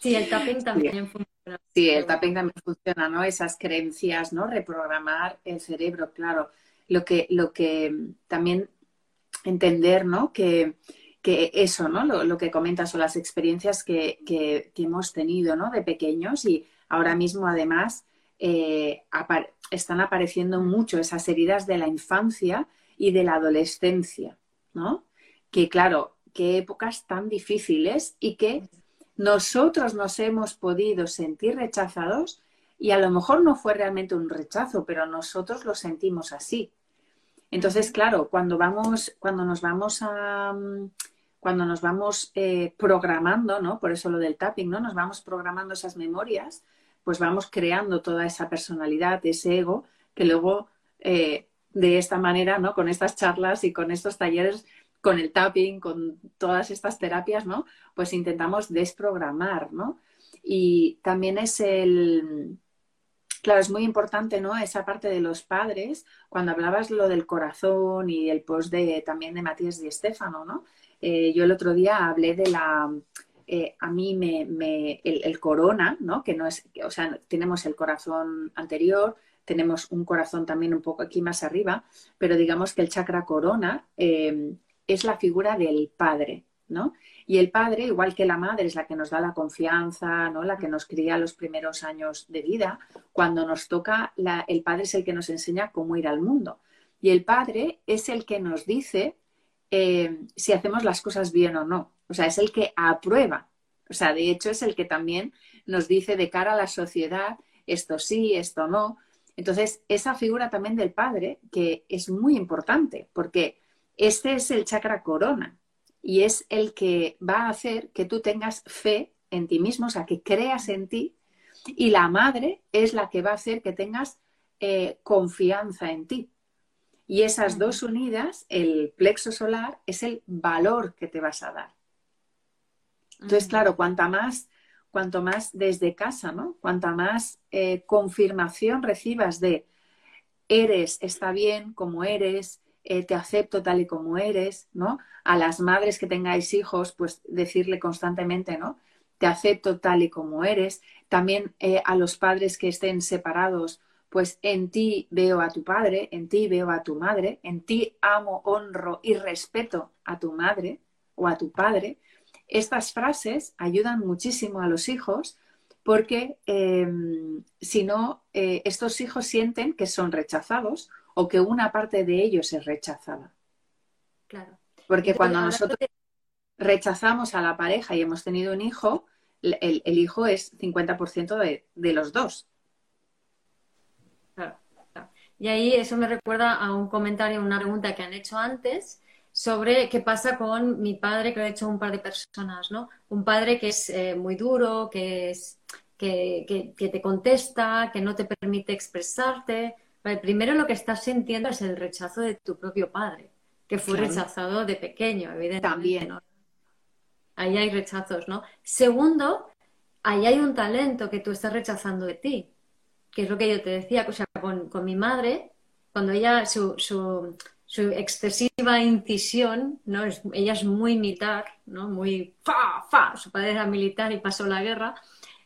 Speaker 1: sí, el tapping también funciona.
Speaker 2: Sí, el tapping también funciona, ¿no? Esas creencias, ¿no? Reprogramar el cerebro, claro. Lo que, lo que también entender, ¿no? Que, eso, ¿no? Lo, que comentas son las experiencias que, hemos tenido, ¿no? De pequeños y ahora mismo, además, eh, están apareciendo mucho esas heridas de la infancia y de la adolescencia, ¿no? Que claro, qué épocas tan difíciles y que nosotros nos hemos podido sentir rechazados y a lo mejor no fue realmente un rechazo, pero nosotros lo sentimos así. Entonces, claro, cuando vamos, cuando nos vamos a mm, cuando nos vamos eh, programando, ¿no? Por eso lo del tapping, ¿no? Nos vamos programando esas memorias, pues vamos creando toda esa personalidad, ese ego, que luego eh, de esta manera, ¿no? Con estas charlas y con estos talleres, con el tapping, con todas estas terapias, ¿no? Pues intentamos desprogramar, ¿no? Y también es el, Claro, es muy importante, ¿no? Esa parte de los padres, cuando hablabas lo del corazón y el post de, también de Matías Di Stefano, ¿no? Eh, yo el otro día hablé de la, eh, a mí me, el, corona, ¿no? Que no es, o sea, tenemos el corazón anterior, tenemos un corazón también un poco aquí más arriba, pero digamos que el chakra corona eh, es la figura del padre, ¿no? Y el padre, igual que la madre, es la que nos da la confianza, ¿no? la que nos cría los primeros años de vida. Cuando nos toca, el padre es el que nos enseña cómo ir al mundo. Y el padre es el que nos dice eh, si hacemos las cosas bien o no. O sea, es el que aprueba. O sea, de hecho es el que también nos dice de cara a la sociedad esto sí, esto no. Entonces, esa figura también del padre, que es muy importante, porque este es el chakra corona, y es el que va a hacer que tú tengas fe en ti mismo, o sea, que creas en ti, y la madre es la que va a hacer que tengas eh, confianza en ti. Y esas dos unidas, el plexo solar, es el valor que te vas a dar. Entonces, claro, cuanta más, cuanto más desde casa, ¿no? Cuanta más eh, confirmación recibas de eres, está bien como eres, eh, te acepto tal y como eres, ¿no? A las madres que tengáis hijos, pues decirle constantemente, ¿no? Te acepto tal y como eres. También eh, a los padres que estén separados, pues en ti veo a tu padre, en ti veo a tu madre, en ti amo, honro y respeto a tu madre o a tu padre. Estas frases ayudan muchísimo a los hijos porque em, si no, eh, estos hijos sienten que son rechazados o que una parte de ellos es rechazada.
Speaker 1: Claro.
Speaker 2: Porque cuando nosotros rechazamos a la pareja y hemos tenido un hijo, el, hijo es 50% de, de los dos.
Speaker 1: Claro, Y ahí eso me recuerda a un comentario, una pregunta que han hecho antes sobre qué pasa con mi padre, que lo ha hecho un par de personas, ¿no? Un padre que es eh, muy duro, que, es, que, que, te contesta, que no te permite expresarte. primero lo que estás sintiendo es el rechazo de tu propio padre, que fue rechazado de pequeño, evidentemente.
Speaker 2: También.
Speaker 1: ¿no? Ahí hay rechazos, ¿no? Segundo, ahí hay un talento que tú estás rechazando de ti, que es lo que yo te decía, o sea, con, con mi madre, cuando ella, su, su su excesiva incisión, ¿no? Es, ella es muy militar, ¿no? Muy fa, fa. Su padre era militar y pasó la guerra,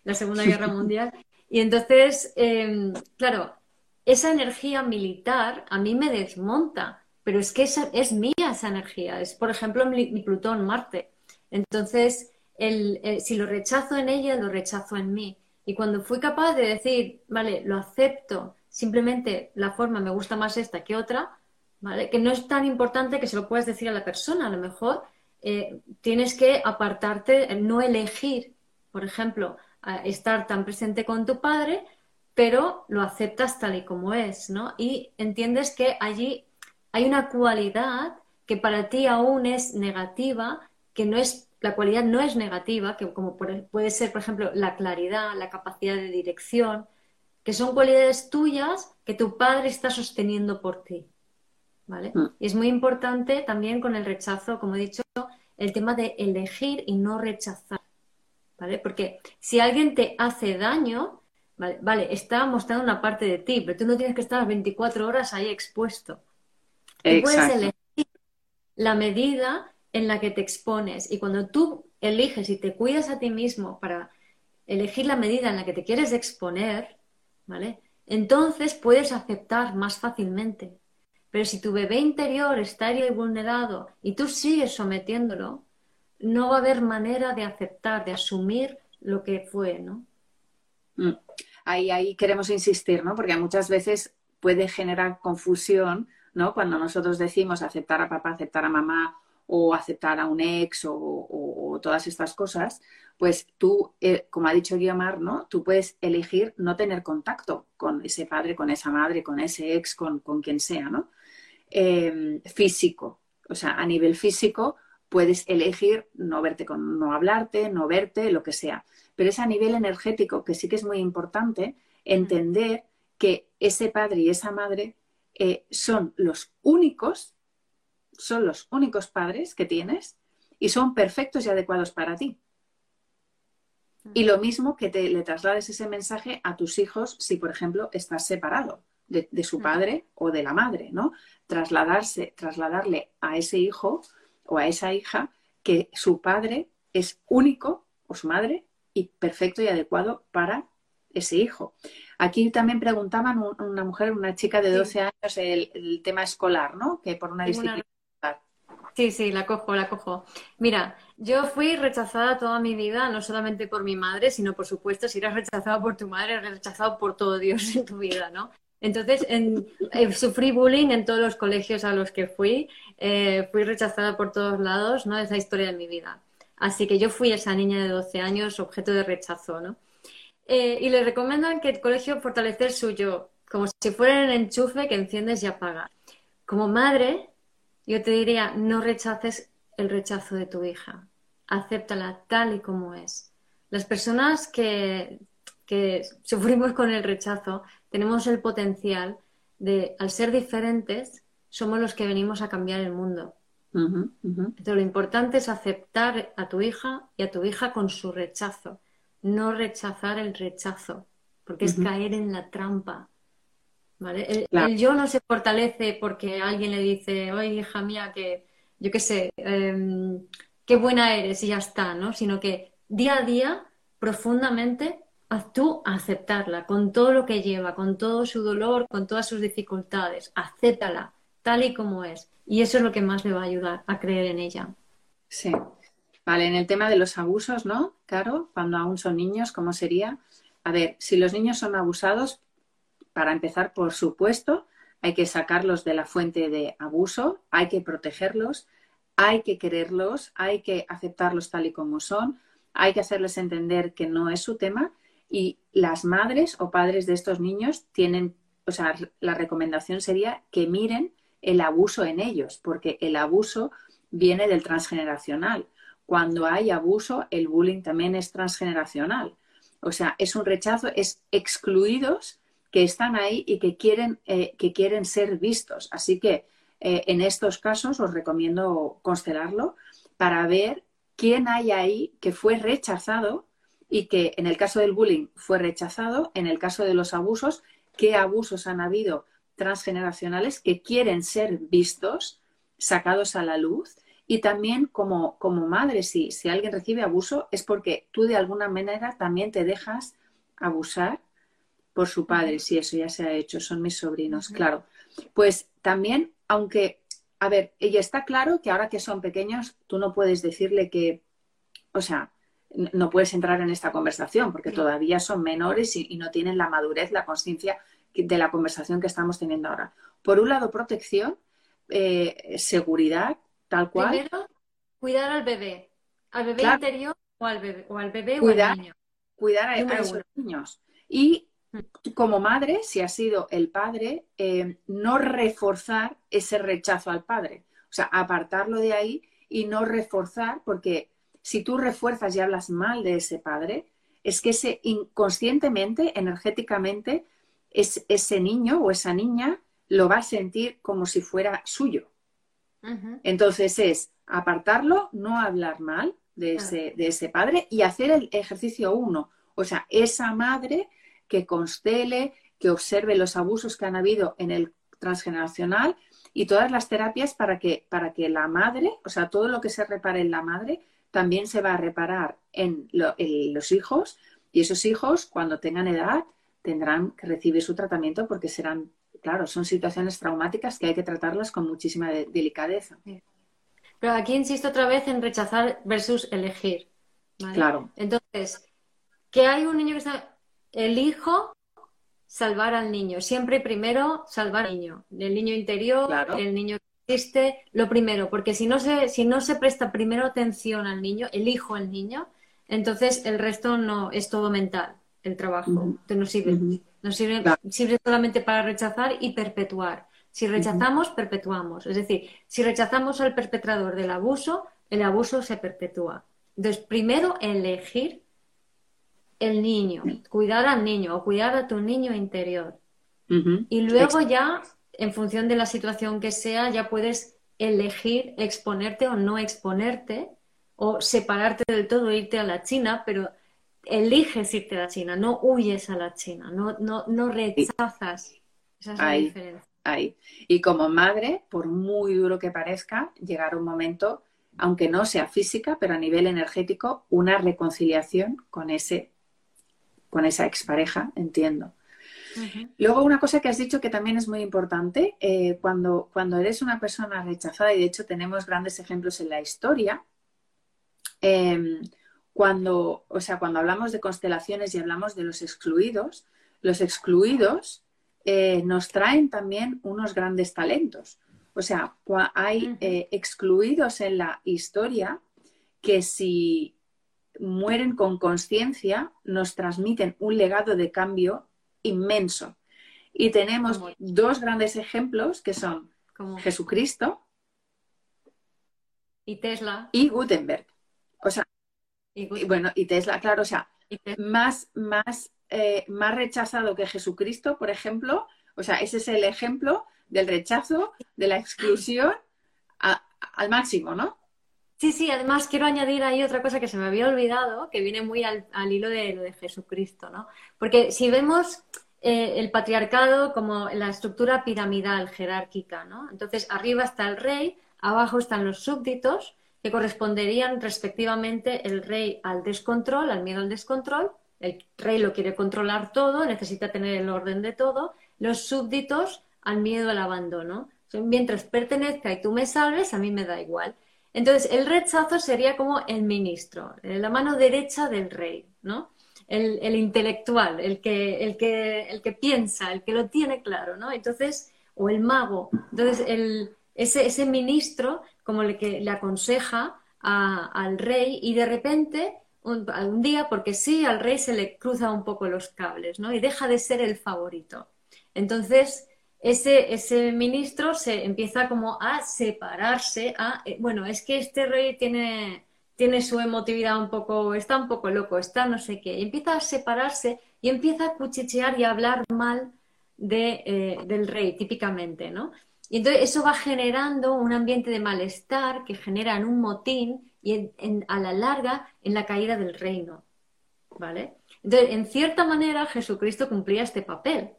Speaker 1: la Segunda Guerra Mundial. Y entonces, em, claro, esa energía militar a mí me desmonta, pero es que esa, es mía esa energía. Es, por ejemplo, mi, Plutón, Marte. Entonces, si lo rechazo en ella, lo rechazo en mí. Y cuando fui capaz de decir, vale, lo acepto, simplemente la forma me gusta más esta que otra, que no es tan importante que se lo puedas decir a la persona. A lo mejor eh, tienes que apartarte, no elegir, por ejemplo, estar tan presente con tu padre, pero lo aceptas tal y como es, ¿no? Y entiendes que allí hay una cualidad que para ti aún es negativa, que no es, la cualidad no es negativa, que como puede ser, por ejemplo, la claridad, la capacidad de dirección, que son cualidades tuyas que tu padre está sosteniendo por ti. ¿Vale? Mm. Y es muy importante también con el rechazo, como he dicho, el tema de elegir y no rechazar, ¿vale? Porque si alguien te hace daño, vale, vale está mostrando una parte de ti, pero tú no tienes que estar 24 horas ahí expuesto. Tú puedes elegir la medida en la que te expones y cuando tú eliges y te cuidas a ti mismo para elegir la medida en la que te quieres exponer, ¿vale? Entonces puedes aceptar más fácilmente. Pero si tu bebé interior está y vulnerado y tú sigues sometiéndolo, no va a haber manera de aceptar, de asumir lo que fue, ¿no?
Speaker 2: Mm. Ahí, ahí queremos insistir, ¿no? Porque muchas veces puede generar confusión, ¿no? Cuando nosotros decimos aceptar a papá, aceptar a mamá o aceptar a un ex o, todas estas cosas, pues tú, eh, como ha dicho Guiomar, ¿no? Tú puedes elegir no tener contacto con ese padre, con esa madre, con ese ex, con, con quien sea, ¿no? Em, físico. O sea, a nivel físico puedes elegir no verte con, no hablarte, no verte, lo que sea. Pero es a nivel energético, que sí que es muy importante entender que ese padre y esa madre eh, son los únicos, son los únicos padres que tienes y son perfectos y adecuados para ti. Y lo mismo que te le traslades ese mensaje a tus hijos si, por ejemplo, estás separado de, su padre o de la madre, ¿no? Trasladarse, trasladarle a ese hijo o a esa hija que su padre es único o su madre y perfecto y adecuado para ese hijo. Aquí también preguntaban una mujer, una chica de 12 años, el, tema escolar, ¿no? Que por una disciplina.
Speaker 1: Sí, sí, la cojo, la cojo. Mira, yo fui rechazada toda mi vida, no solamente por mi madre, sino por supuesto, si eres rechazado por tu madre, eres rechazado por todo Dios en tu vida, ¿no? Entonces, eh, sufrí bullying en todos los colegios a los que fui, eh, fui rechazada por todos lados, ¿no? Esa historia de mi vida. Así que yo fui esa niña de 12 años objeto de rechazo, ¿no? Eh, y le recomiendan que el colegio fortalecer su yo, como si fuera el enchufe que enciendes y apagas. Como madre, yo te diría, no rechaces el rechazo de tu hija, acéptala tal y como es. Las personas que, que sufrimos con el rechazo tenemos el potencial de, al ser diferentes, somos los que venimos a cambiar el mundo. Entonces, lo importante es aceptar a tu hija y a tu hija con su rechazo, no rechazar el rechazo, porque es caer en la trampa. ¿vale? El, yo no se fortalece porque alguien le dice, oye, hija mía, que yo qué sé, em, qué buena eres y ya está, ¿no? Sino que día a día, profundamente, tú aceptarla con todo lo que lleva, con todo su dolor, con todas sus dificultades. Acéptala tal y como es. Y eso es lo que más le va a ayudar a creer en ella.
Speaker 2: Sí. Vale, en el tema de los abusos, ¿no? Claro, cuando aún son niños, ¿cómo sería? a ver, si los niños son abusados, para empezar, por supuesto, hay que sacarlos de la fuente de abuso, hay que protegerlos, hay que quererlos, hay que aceptarlos tal y como son, hay que hacerles entender que no es su tema y las madres o padres de estos niños tienen, o sea, la recomendación sería que miren el abuso en ellos, porque el abuso viene del transgeneracional. Cuando hay abuso, el bullying también es transgeneracional. O sea, es un rechazo, es excluidos que están ahí y que quieren, eh, que quieren ser vistos. Así que eh, en estos casos os recomiendo constelarlo para ver quién hay ahí que fue rechazado y que en el caso del bullying fue rechazado, en el caso de los abusos, qué abusos han habido transgeneracionales que quieren ser vistos, sacados a la luz. Y también como, como madre, si, si alguien recibe abuso, es porque tú de alguna manera también te dejas abusar por su padre, si eso ya se ha hecho, son mis sobrinos, claro. Pues también, aunque, a ver, ella está claro que ahora que son pequeños, tú no puedes decirle que, o sea, no puedes entrar en esta conversación porque todavía son menores y, no tienen la madurez, la conciencia de la conversación que estamos teniendo ahora. Por un lado, protección, eh, seguridad, tal cual.
Speaker 1: Primero, cuidar al bebé, al bebé interior o al bebé o al, bebé cuidar, o al niño.
Speaker 2: Cuidar a, a esos niños. Y como madre, si ha sido el padre, eh, no reforzar ese rechazo al padre. O sea, apartarlo de ahí y no reforzar, porque si tú refuerzas y hablas mal de ese padre, es que ese inconscientemente, energéticamente, es, ese niño o esa niña lo va a sentir como si fuera suyo. Entonces es apartarlo, no hablar mal de ese, de ese padre y hacer el ejercicio uno. O sea, esa madre que constele, que observe los abusos que han habido en el transgeneracional y todas las terapias para que, para que la madre, o sea, todo lo que se repare en la madre, también se va a reparar en, los hijos y esos hijos, cuando tengan edad, tendrán que recibir su tratamiento porque serán, claro, son situaciones traumáticas que hay que tratarlas con muchísima delicadeza.
Speaker 1: Pero aquí insisto otra vez en rechazar versus elegir.
Speaker 2: Claro.
Speaker 1: Entonces, que hay un niño que está elijo salvar al niño. Siempre primero salvar al niño. El niño interior, el niño existe, lo primero. Porque si no, se, si no se presta primero atención al niño, elijo al niño, entonces el resto no es todo mental, el trabajo. no sirve. no sirve, sirve solamente para rechazar y perpetuar. Si rechazamos, perpetuamos. Es decir, si rechazamos al perpetrador del abuso, el abuso se perpetúa. Entonces, primero elegir el niño, cuidar al niño o cuidar a tu niño interior. Y luego ya, en función de la situación que sea, ya puedes elegir exponerte o no exponerte o separarte del todo e irte a la China, pero eliges irte a la China, no huyes a la China, no, no, no rechazas. Esa es la diferencia.
Speaker 2: Ahí. Y como madre, por muy duro que parezca, llegar un momento, aunque no sea física, pero a nivel energético, una reconciliación con ese con esa expareja, entiendo. Luego, una cosa que has dicho que también es muy importante, eh, cuando, cuando eres una persona rechazada, y de hecho tenemos grandes ejemplos en la historia, em, cuando, o sea, cuando hablamos de constelaciones y hablamos de los excluidos, los excluidos eh, nos traen también unos grandes talentos. O sea, hay eh, excluidos en la historia que si mueren con conciencia, nos transmiten un legado de cambio inmenso. Y tenemos dos grandes ejemplos que son Jesucristo
Speaker 1: y Tesla
Speaker 2: y Gutenberg. O sea, y bueno, y Tesla, claro, o sea, más, más, eh, más rechazado que Jesucristo, por ejemplo, o sea, ese es el ejemplo del rechazo, de la exclusión al máximo, ¿no?
Speaker 1: Sí, sí, además quiero añadir ahí otra cosa que se me había olvidado, que viene muy al, hilo de lo de Jesucristo, ¿no? Porque si vemos eh, el patriarcado como la estructura piramidal jerárquica, ¿no? Entonces, arriba está el rey, abajo están los súbditos, que corresponderían respectivamente el rey al descontrol, al miedo al descontrol, el rey lo quiere controlar todo, necesita tener el orden de todo, los súbditos al miedo al abandono. Mientras pertenezca y tú me salves, a mí me da igual. Entonces, el rechazo sería como el ministro, la mano derecha del rey, ¿no? el, intelectual, el que, el, que, el que piensa, el que lo tiene claro, ¿no? Entonces, o el mago. Entonces, el, ese, ese ministro como le, que le aconseja al rey y de repente un, día, porque sí, al rey se le cruza un poco los cables, ¿no? Y deja de ser el favorito. Entonces, ese, ese ministro se empieza como a separarse, a, eh, bueno, es que este rey tiene, tiene su emotividad un poco, está un poco loco, está no sé qué, empieza a separarse y empieza a cuchichear y a hablar mal de, eh, del rey, típicamente, ¿no? Y entonces eso va generando un ambiente de malestar que generan un motín y a la larga en la caída del reino. ¿Vale? Entonces, en cierta manera, Jesucristo cumplía este papel.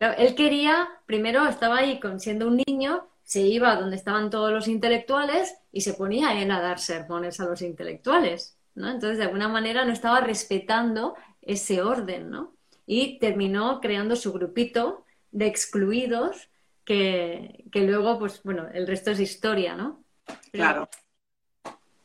Speaker 1: Él quería, primero estaba ahí con, siendo un niño, se iba donde estaban todos los intelectuales y se ponía él a dar sermones a los intelectuales. ¿no? Entonces, de alguna manera no estaba respetando ese orden, ¿no? Y terminó creando su grupito de excluidos que, luego, pues bueno, el resto es historia, ¿no?
Speaker 2: claro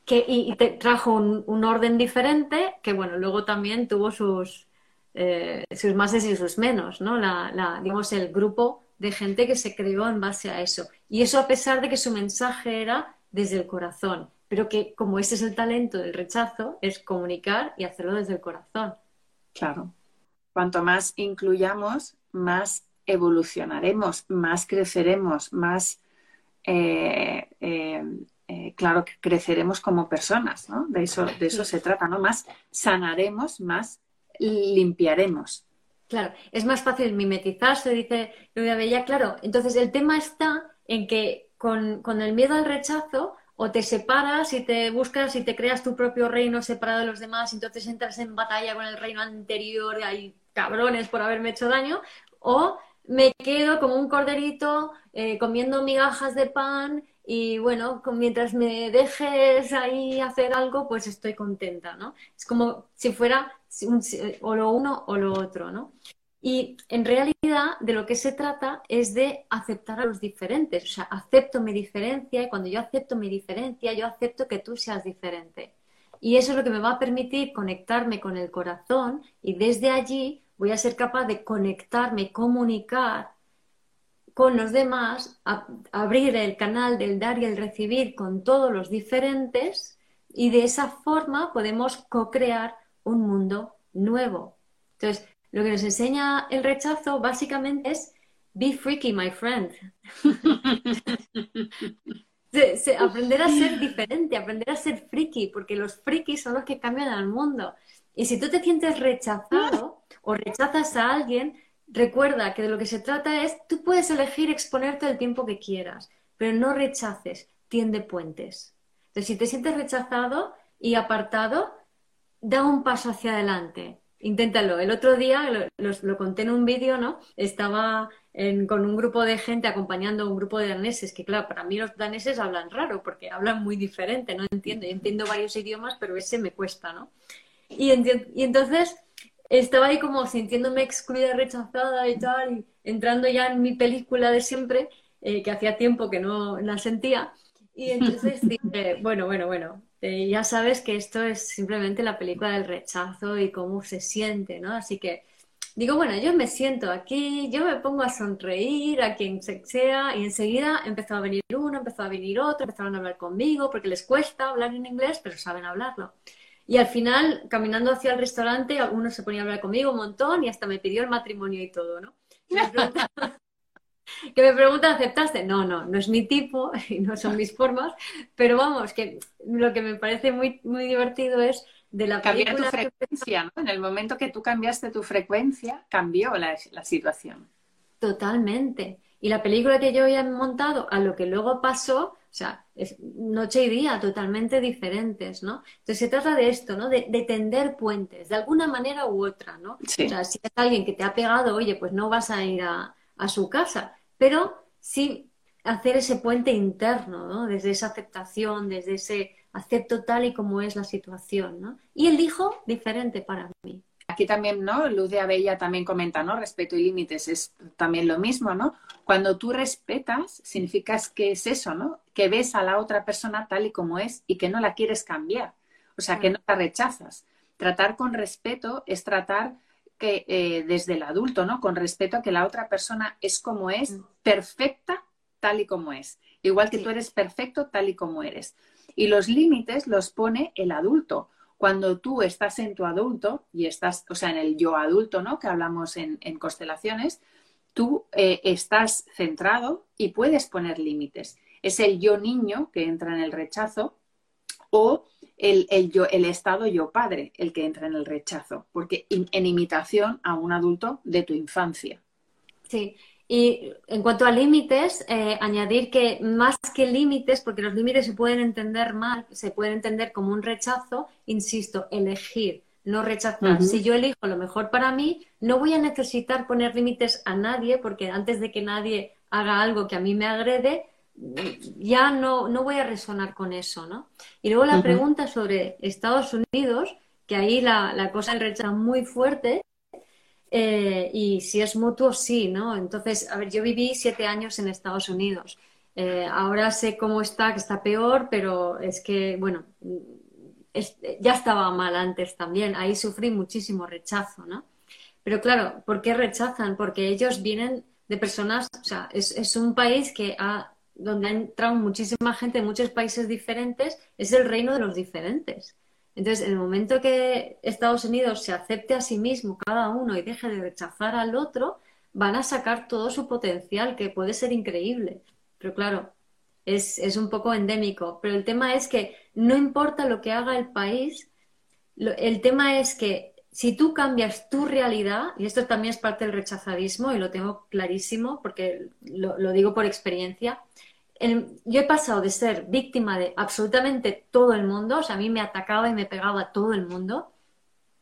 Speaker 1: que, y, te trajo un, orden diferente que, bueno, luego también tuvo sus, eh, sus máses y sus menos, ¿no? La, digamos, el grupo de gente que se creó en base a eso. Y eso a pesar de que su mensaje era desde el corazón, pero que como ese es el talento del rechazo, es comunicar y hacerlo desde el corazón.
Speaker 2: Claro. Cuanto más incluyamos, más evolucionaremos, más creceremos, más eh, eh, eh, claro creceremos como personas, ¿no? De eso, de eso se trata, ¿no? Más sanaremos, más limpiaremos.
Speaker 1: Claro, es más fácil mimetizarse, dice Luisa Bella. Claro, entonces el tema está en que con, el miedo al rechazo o te separas y te buscas y te creas tu propio reino separado de los demás, entonces entras en batalla con el reino anterior, y hay cabrones por haberme hecho daño, o me quedo como un corderito eh, comiendo migajas de pan y bueno, mientras me dejes ahí hacer algo, pues estoy contenta, ¿no? Es como si fuera o lo uno o lo otro, ¿no? Y en realidad de lo que se trata es de aceptar a los diferentes, o sea, acepto mi diferencia y cuando yo acepto mi diferencia, yo acepto que tú seas diferente. Y eso es lo que me va a permitir conectarme con el corazón y desde allí voy a ser capaz de conectarme, comunicar con los demás, abrir el canal del dar y el recibir con todos los diferentes y de esa forma podemos co-crear un mundo nuevo. Entonces, lo que nos enseña el rechazo básicamente es be freaky, my friend. aprender a ser diferente, aprender a ser friki, porque los frikis son los que cambian al mundo. Y si tú te sientes rechazado o rechazas a alguien, Recuerda que de lo que se trata es, tú puedes elegir exponerte el tiempo que quieras, pero no rechaces, tiende puentes. Entonces, si te sientes rechazado y apartado, da un paso hacia adelante. Inténtalo. El otro día, lo, conté en un vídeo, ¿no? Estaba con un grupo de gente acompañando a un grupo de daneses, que claro, para mí los daneses hablan raro, porque hablan muy diferente, no entiendo. Yo entiendo varios idiomas, pero ese me cuesta, ¿no? Y entonces estaba ahí como sintiéndome excluida, rechazada y tal, y entrando ya en mi película de siempre, eh, que hacía tiempo que no la sentía. Y entonces dije, bueno, bueno, bueno, eh, ya sabes que esto es simplemente la película del rechazo y cómo se siente, ¿no? Así que digo, bueno, yo me siento aquí, yo me pongo a sonreír a quien sea, y enseguida empezó a venir uno, empezó a venir otro, empezaron a hablar conmigo, porque les cuesta hablar en inglés, pero saben hablarlo. Y al final, caminando hacia el restaurante, algunos se ponía a hablar conmigo un montón y hasta me pidió el matrimonio y todo, ¿no? que me pregunta, ¿aceptaste? No, no, no es mi tipo y no son mis formas, pero vamos, que lo que me parece muy, muy divertido es de la
Speaker 2: Cambiar tu frecuencia, ¿no? En el momento que tú cambiaste tu frecuencia, cambió la, la situación.
Speaker 1: Totalmente. Y la película que yo había montado a lo que luego pasó, o sea, es noche y día totalmente diferentes, ¿no? Entonces se trata de esto, ¿no? De, tender puentes, de alguna manera u otra, ¿no? O sea, si es alguien que te ha pegado, oye, pues no vas a ir a, su casa, pero sí hacer ese puente interno, ¿no? Desde esa aceptación, desde ese acepto tal y como es la situación, ¿no? Y elijo diferente para mí.
Speaker 2: Aquí también, ¿no? Luz de Abella también comenta, ¿no? Respeto y límites es también lo mismo, ¿no? Cuando tú respetas, significa que es eso, ¿no? Que ves a la otra persona tal y como es y que no la quieres cambiar, o sea, que no la rechazas. tratar con respeto es tratar que eh, desde el adulto, ¿no? Con respeto a que la otra persona es como es, mm. perfecta tal y como es. Igual que tú eres perfecto tal y como eres. Y los límites los pone el adulto. Cuando tú estás en tu adulto y estás, o sea, en el yo adulto, ¿no? Que hablamos en, constelaciones, tú eh, estás centrado y puedes poner límites. Es el yo niño que entra en el rechazo o el, yo, el estado yo padre el que entra en el rechazo, porque en imitación a un adulto de tu infancia.
Speaker 1: Sí, y en cuanto a límites, eh, añadir que más que límites, porque los límites se pueden entender mal, se pueden entender como un rechazo, insisto, elegir, no rechazar. Si yo elijo lo mejor para mí, no voy a necesitar poner límites a nadie, porque antes de que nadie haga algo que a mí me agrede, ya no, no voy a resonar con eso, ¿no? Y luego la pregunta sobre Estados Unidos, que ahí la, la cosa del rechazo es muy fuerte, eh, y si es mutuo, sí, ¿no? Entonces, a ver, yo viví siete años en Estados Unidos. Eh, ahora sé cómo está, que está peor, pero es que, bueno, ya estaba mal antes también. Ahí sufrí muchísimo rechazo, ¿no? Pero claro, ¿por qué rechazan? Porque ellos vienen de personas, o sea, es, es un país que ha, donde ha entrado muchísima gente de muchos países diferentes, es el reino de los diferentes. Entonces, en el momento que Estados Unidos se acepte a sí mismo cada uno y deje de rechazar al otro, van a sacar todo su potencial, que puede ser increíble. Pero claro, es, un poco endémico. Pero el tema es que no importa lo que haga el país, el tema es que si tú cambias tu realidad, y esto también es parte del rechazadismo, y lo tengo clarísimo porque lo digo por experiencia, yo he pasado de ser víctima de absolutamente todo el mundo, o sea, a mí me atacaba y me pegaba todo el mundo,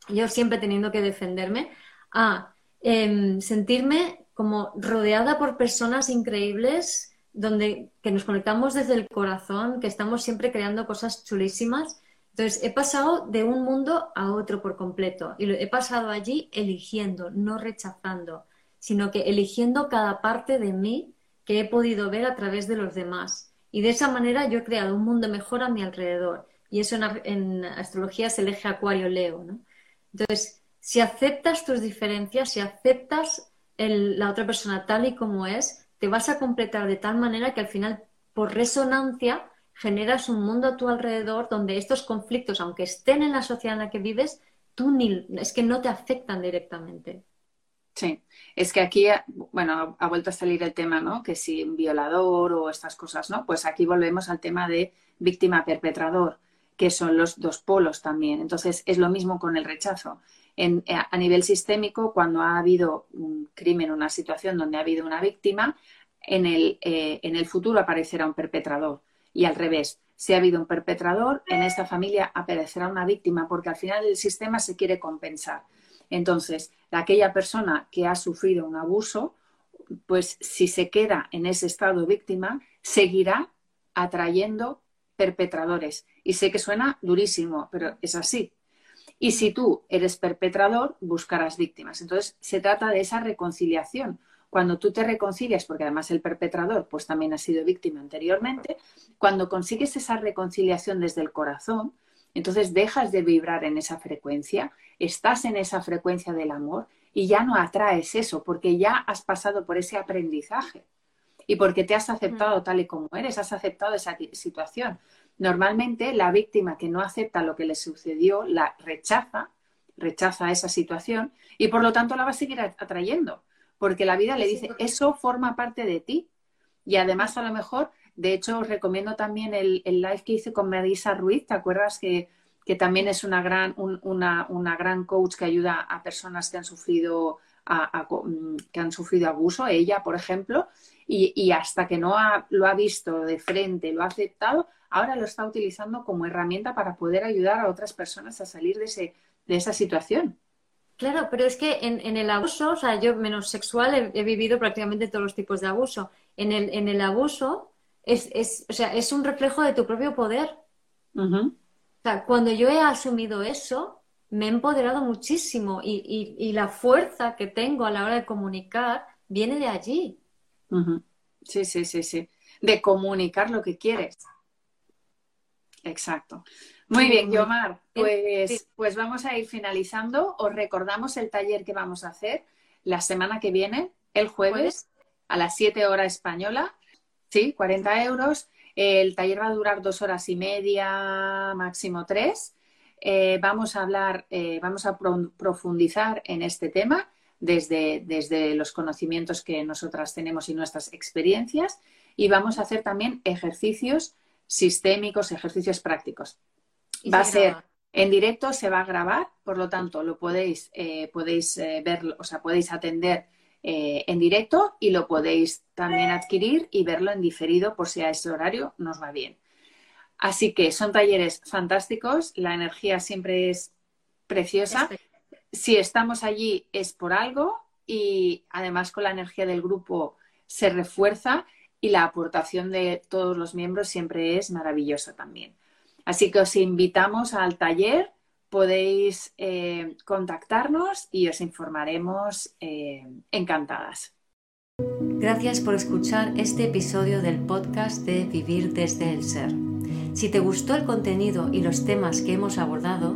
Speaker 1: yo siempre teniendo que defenderme, a em, sentirme como rodeada por personas increíbles, donde que nos conectamos desde el corazón, que estamos siempre creando cosas chulísimas. Entonces, he pasado de un mundo a otro por completo y lo he pasado allí eligiendo, no rechazando, sino que eligiendo cada parte de mí que he podido ver a través de los demás. Y de esa manera yo he creado un mundo mejor a mi alrededor. Y eso en, astrología es el eje acuario-leo. ¿no? Entonces, si aceptas tus diferencias, si aceptas la otra persona tal y como es, te vas a completar de tal manera que al final, por resonancia, generas un mundo a tu alrededor donde estos conflictos, aunque estén en la sociedad en la que vives, tú ni, es que no te afectan directamente.
Speaker 2: Sí, es que aquí, bueno, ha vuelto a salir el tema, ¿no? Que si un violador o estas cosas, ¿no? Pues aquí volvemos al tema de víctima-perpetrador, que son los dos polos también. Entonces, es lo mismo con el rechazo. En, eh, a nivel sistémico, cuando ha habido un crimen, una situación donde ha habido una víctima, en el, eh, en el futuro aparecerá un perpetrador. Y al revés, si ha habido un perpetrador, en esta familia aparecerá una víctima, porque al final el sistema se quiere compensar. Entonces, aquella persona que ha sufrido un abuso, pues si se queda en ese estado víctima, seguirá atrayendo perpetradores. Y sé que suena durísimo, pero es así. Y si tú eres perpetrador, buscarás víctimas. Entonces, se trata de esa reconciliación. Cuando tú te reconcilias, porque además el perpetrador pues también ha sido víctima anteriormente, cuando consigues esa reconciliación desde el corazón, entonces dejas de vibrar en esa frecuencia, estás en esa frecuencia del amor y ya no atraes eso, porque ya has pasado por ese aprendizaje y porque te has aceptado tal y como eres, has aceptado esa situación. Normalmente la víctima que no acepta lo que le sucedió la rechaza, rechaza esa situación y por lo tanto la va a seguir atrayendo, porque la vida le dice, eso forma parte de ti. Y además a lo mejor de hecho, os recomiendo también el, live que hice con Melissa Ruiz. ¿Te acuerdas que, también es una gran, una, una, gran coach que ayuda a personas que han sufrido, mm, que han sufrido abuso? Ella, por ejemplo. Y, hasta que no lo ha visto de frente, lo ha aceptado, ahora lo está utilizando como herramienta para poder ayudar a otras personas a salir de, ese, de esa situación.
Speaker 1: Claro, pero es que en, el abuso, o sea, yo menos sexual he, vivido prácticamente todos los tipos de abuso. En el, en el abuso, es, es, o sea, es un reflejo de tu propio poder. O sea, cuando yo he asumido eso, me he empoderado muchísimo y, y, la fuerza que tengo a la hora de comunicar viene de allí.
Speaker 2: Sí, sí, sí, sí. De comunicar lo que quieres. Exacto. Muy bien, Yomar. Pues, pues vamos a ir finalizando. Os recordamos el taller que vamos a hacer la semana que viene, el jueves, a las 7 horas española. Sí, 40 euros. El taller va a durar dos horas y media, máximo tres. Eh, vamos a hablar, eh, vamos a profundizar en este tema desde, desde los conocimientos que nosotras tenemos y nuestras experiencias y vamos a hacer también ejercicios sistémicos, ejercicios prácticos. Va a ser en directo, se va a grabar, por lo tanto lo podéis, eh, podéis ver, o sea, podéis atender en directo y lo podéis también adquirir y verlo en diferido por si a ese horario nos va bien. Así que son talleres fantásticos, la energía siempre es preciosa. Si estamos allí es por algo y además con la energía del grupo se refuerza y la aportación de todos los miembros siempre es maravillosa también. Así que os invitamos al taller, podéis eh, contactarnos y os informaremos eh, encantadas.
Speaker 1: Gracias por escuchar este episodio del podcast de Vivir desde el Ser. Si te gustó el contenido y los temas que hemos abordado,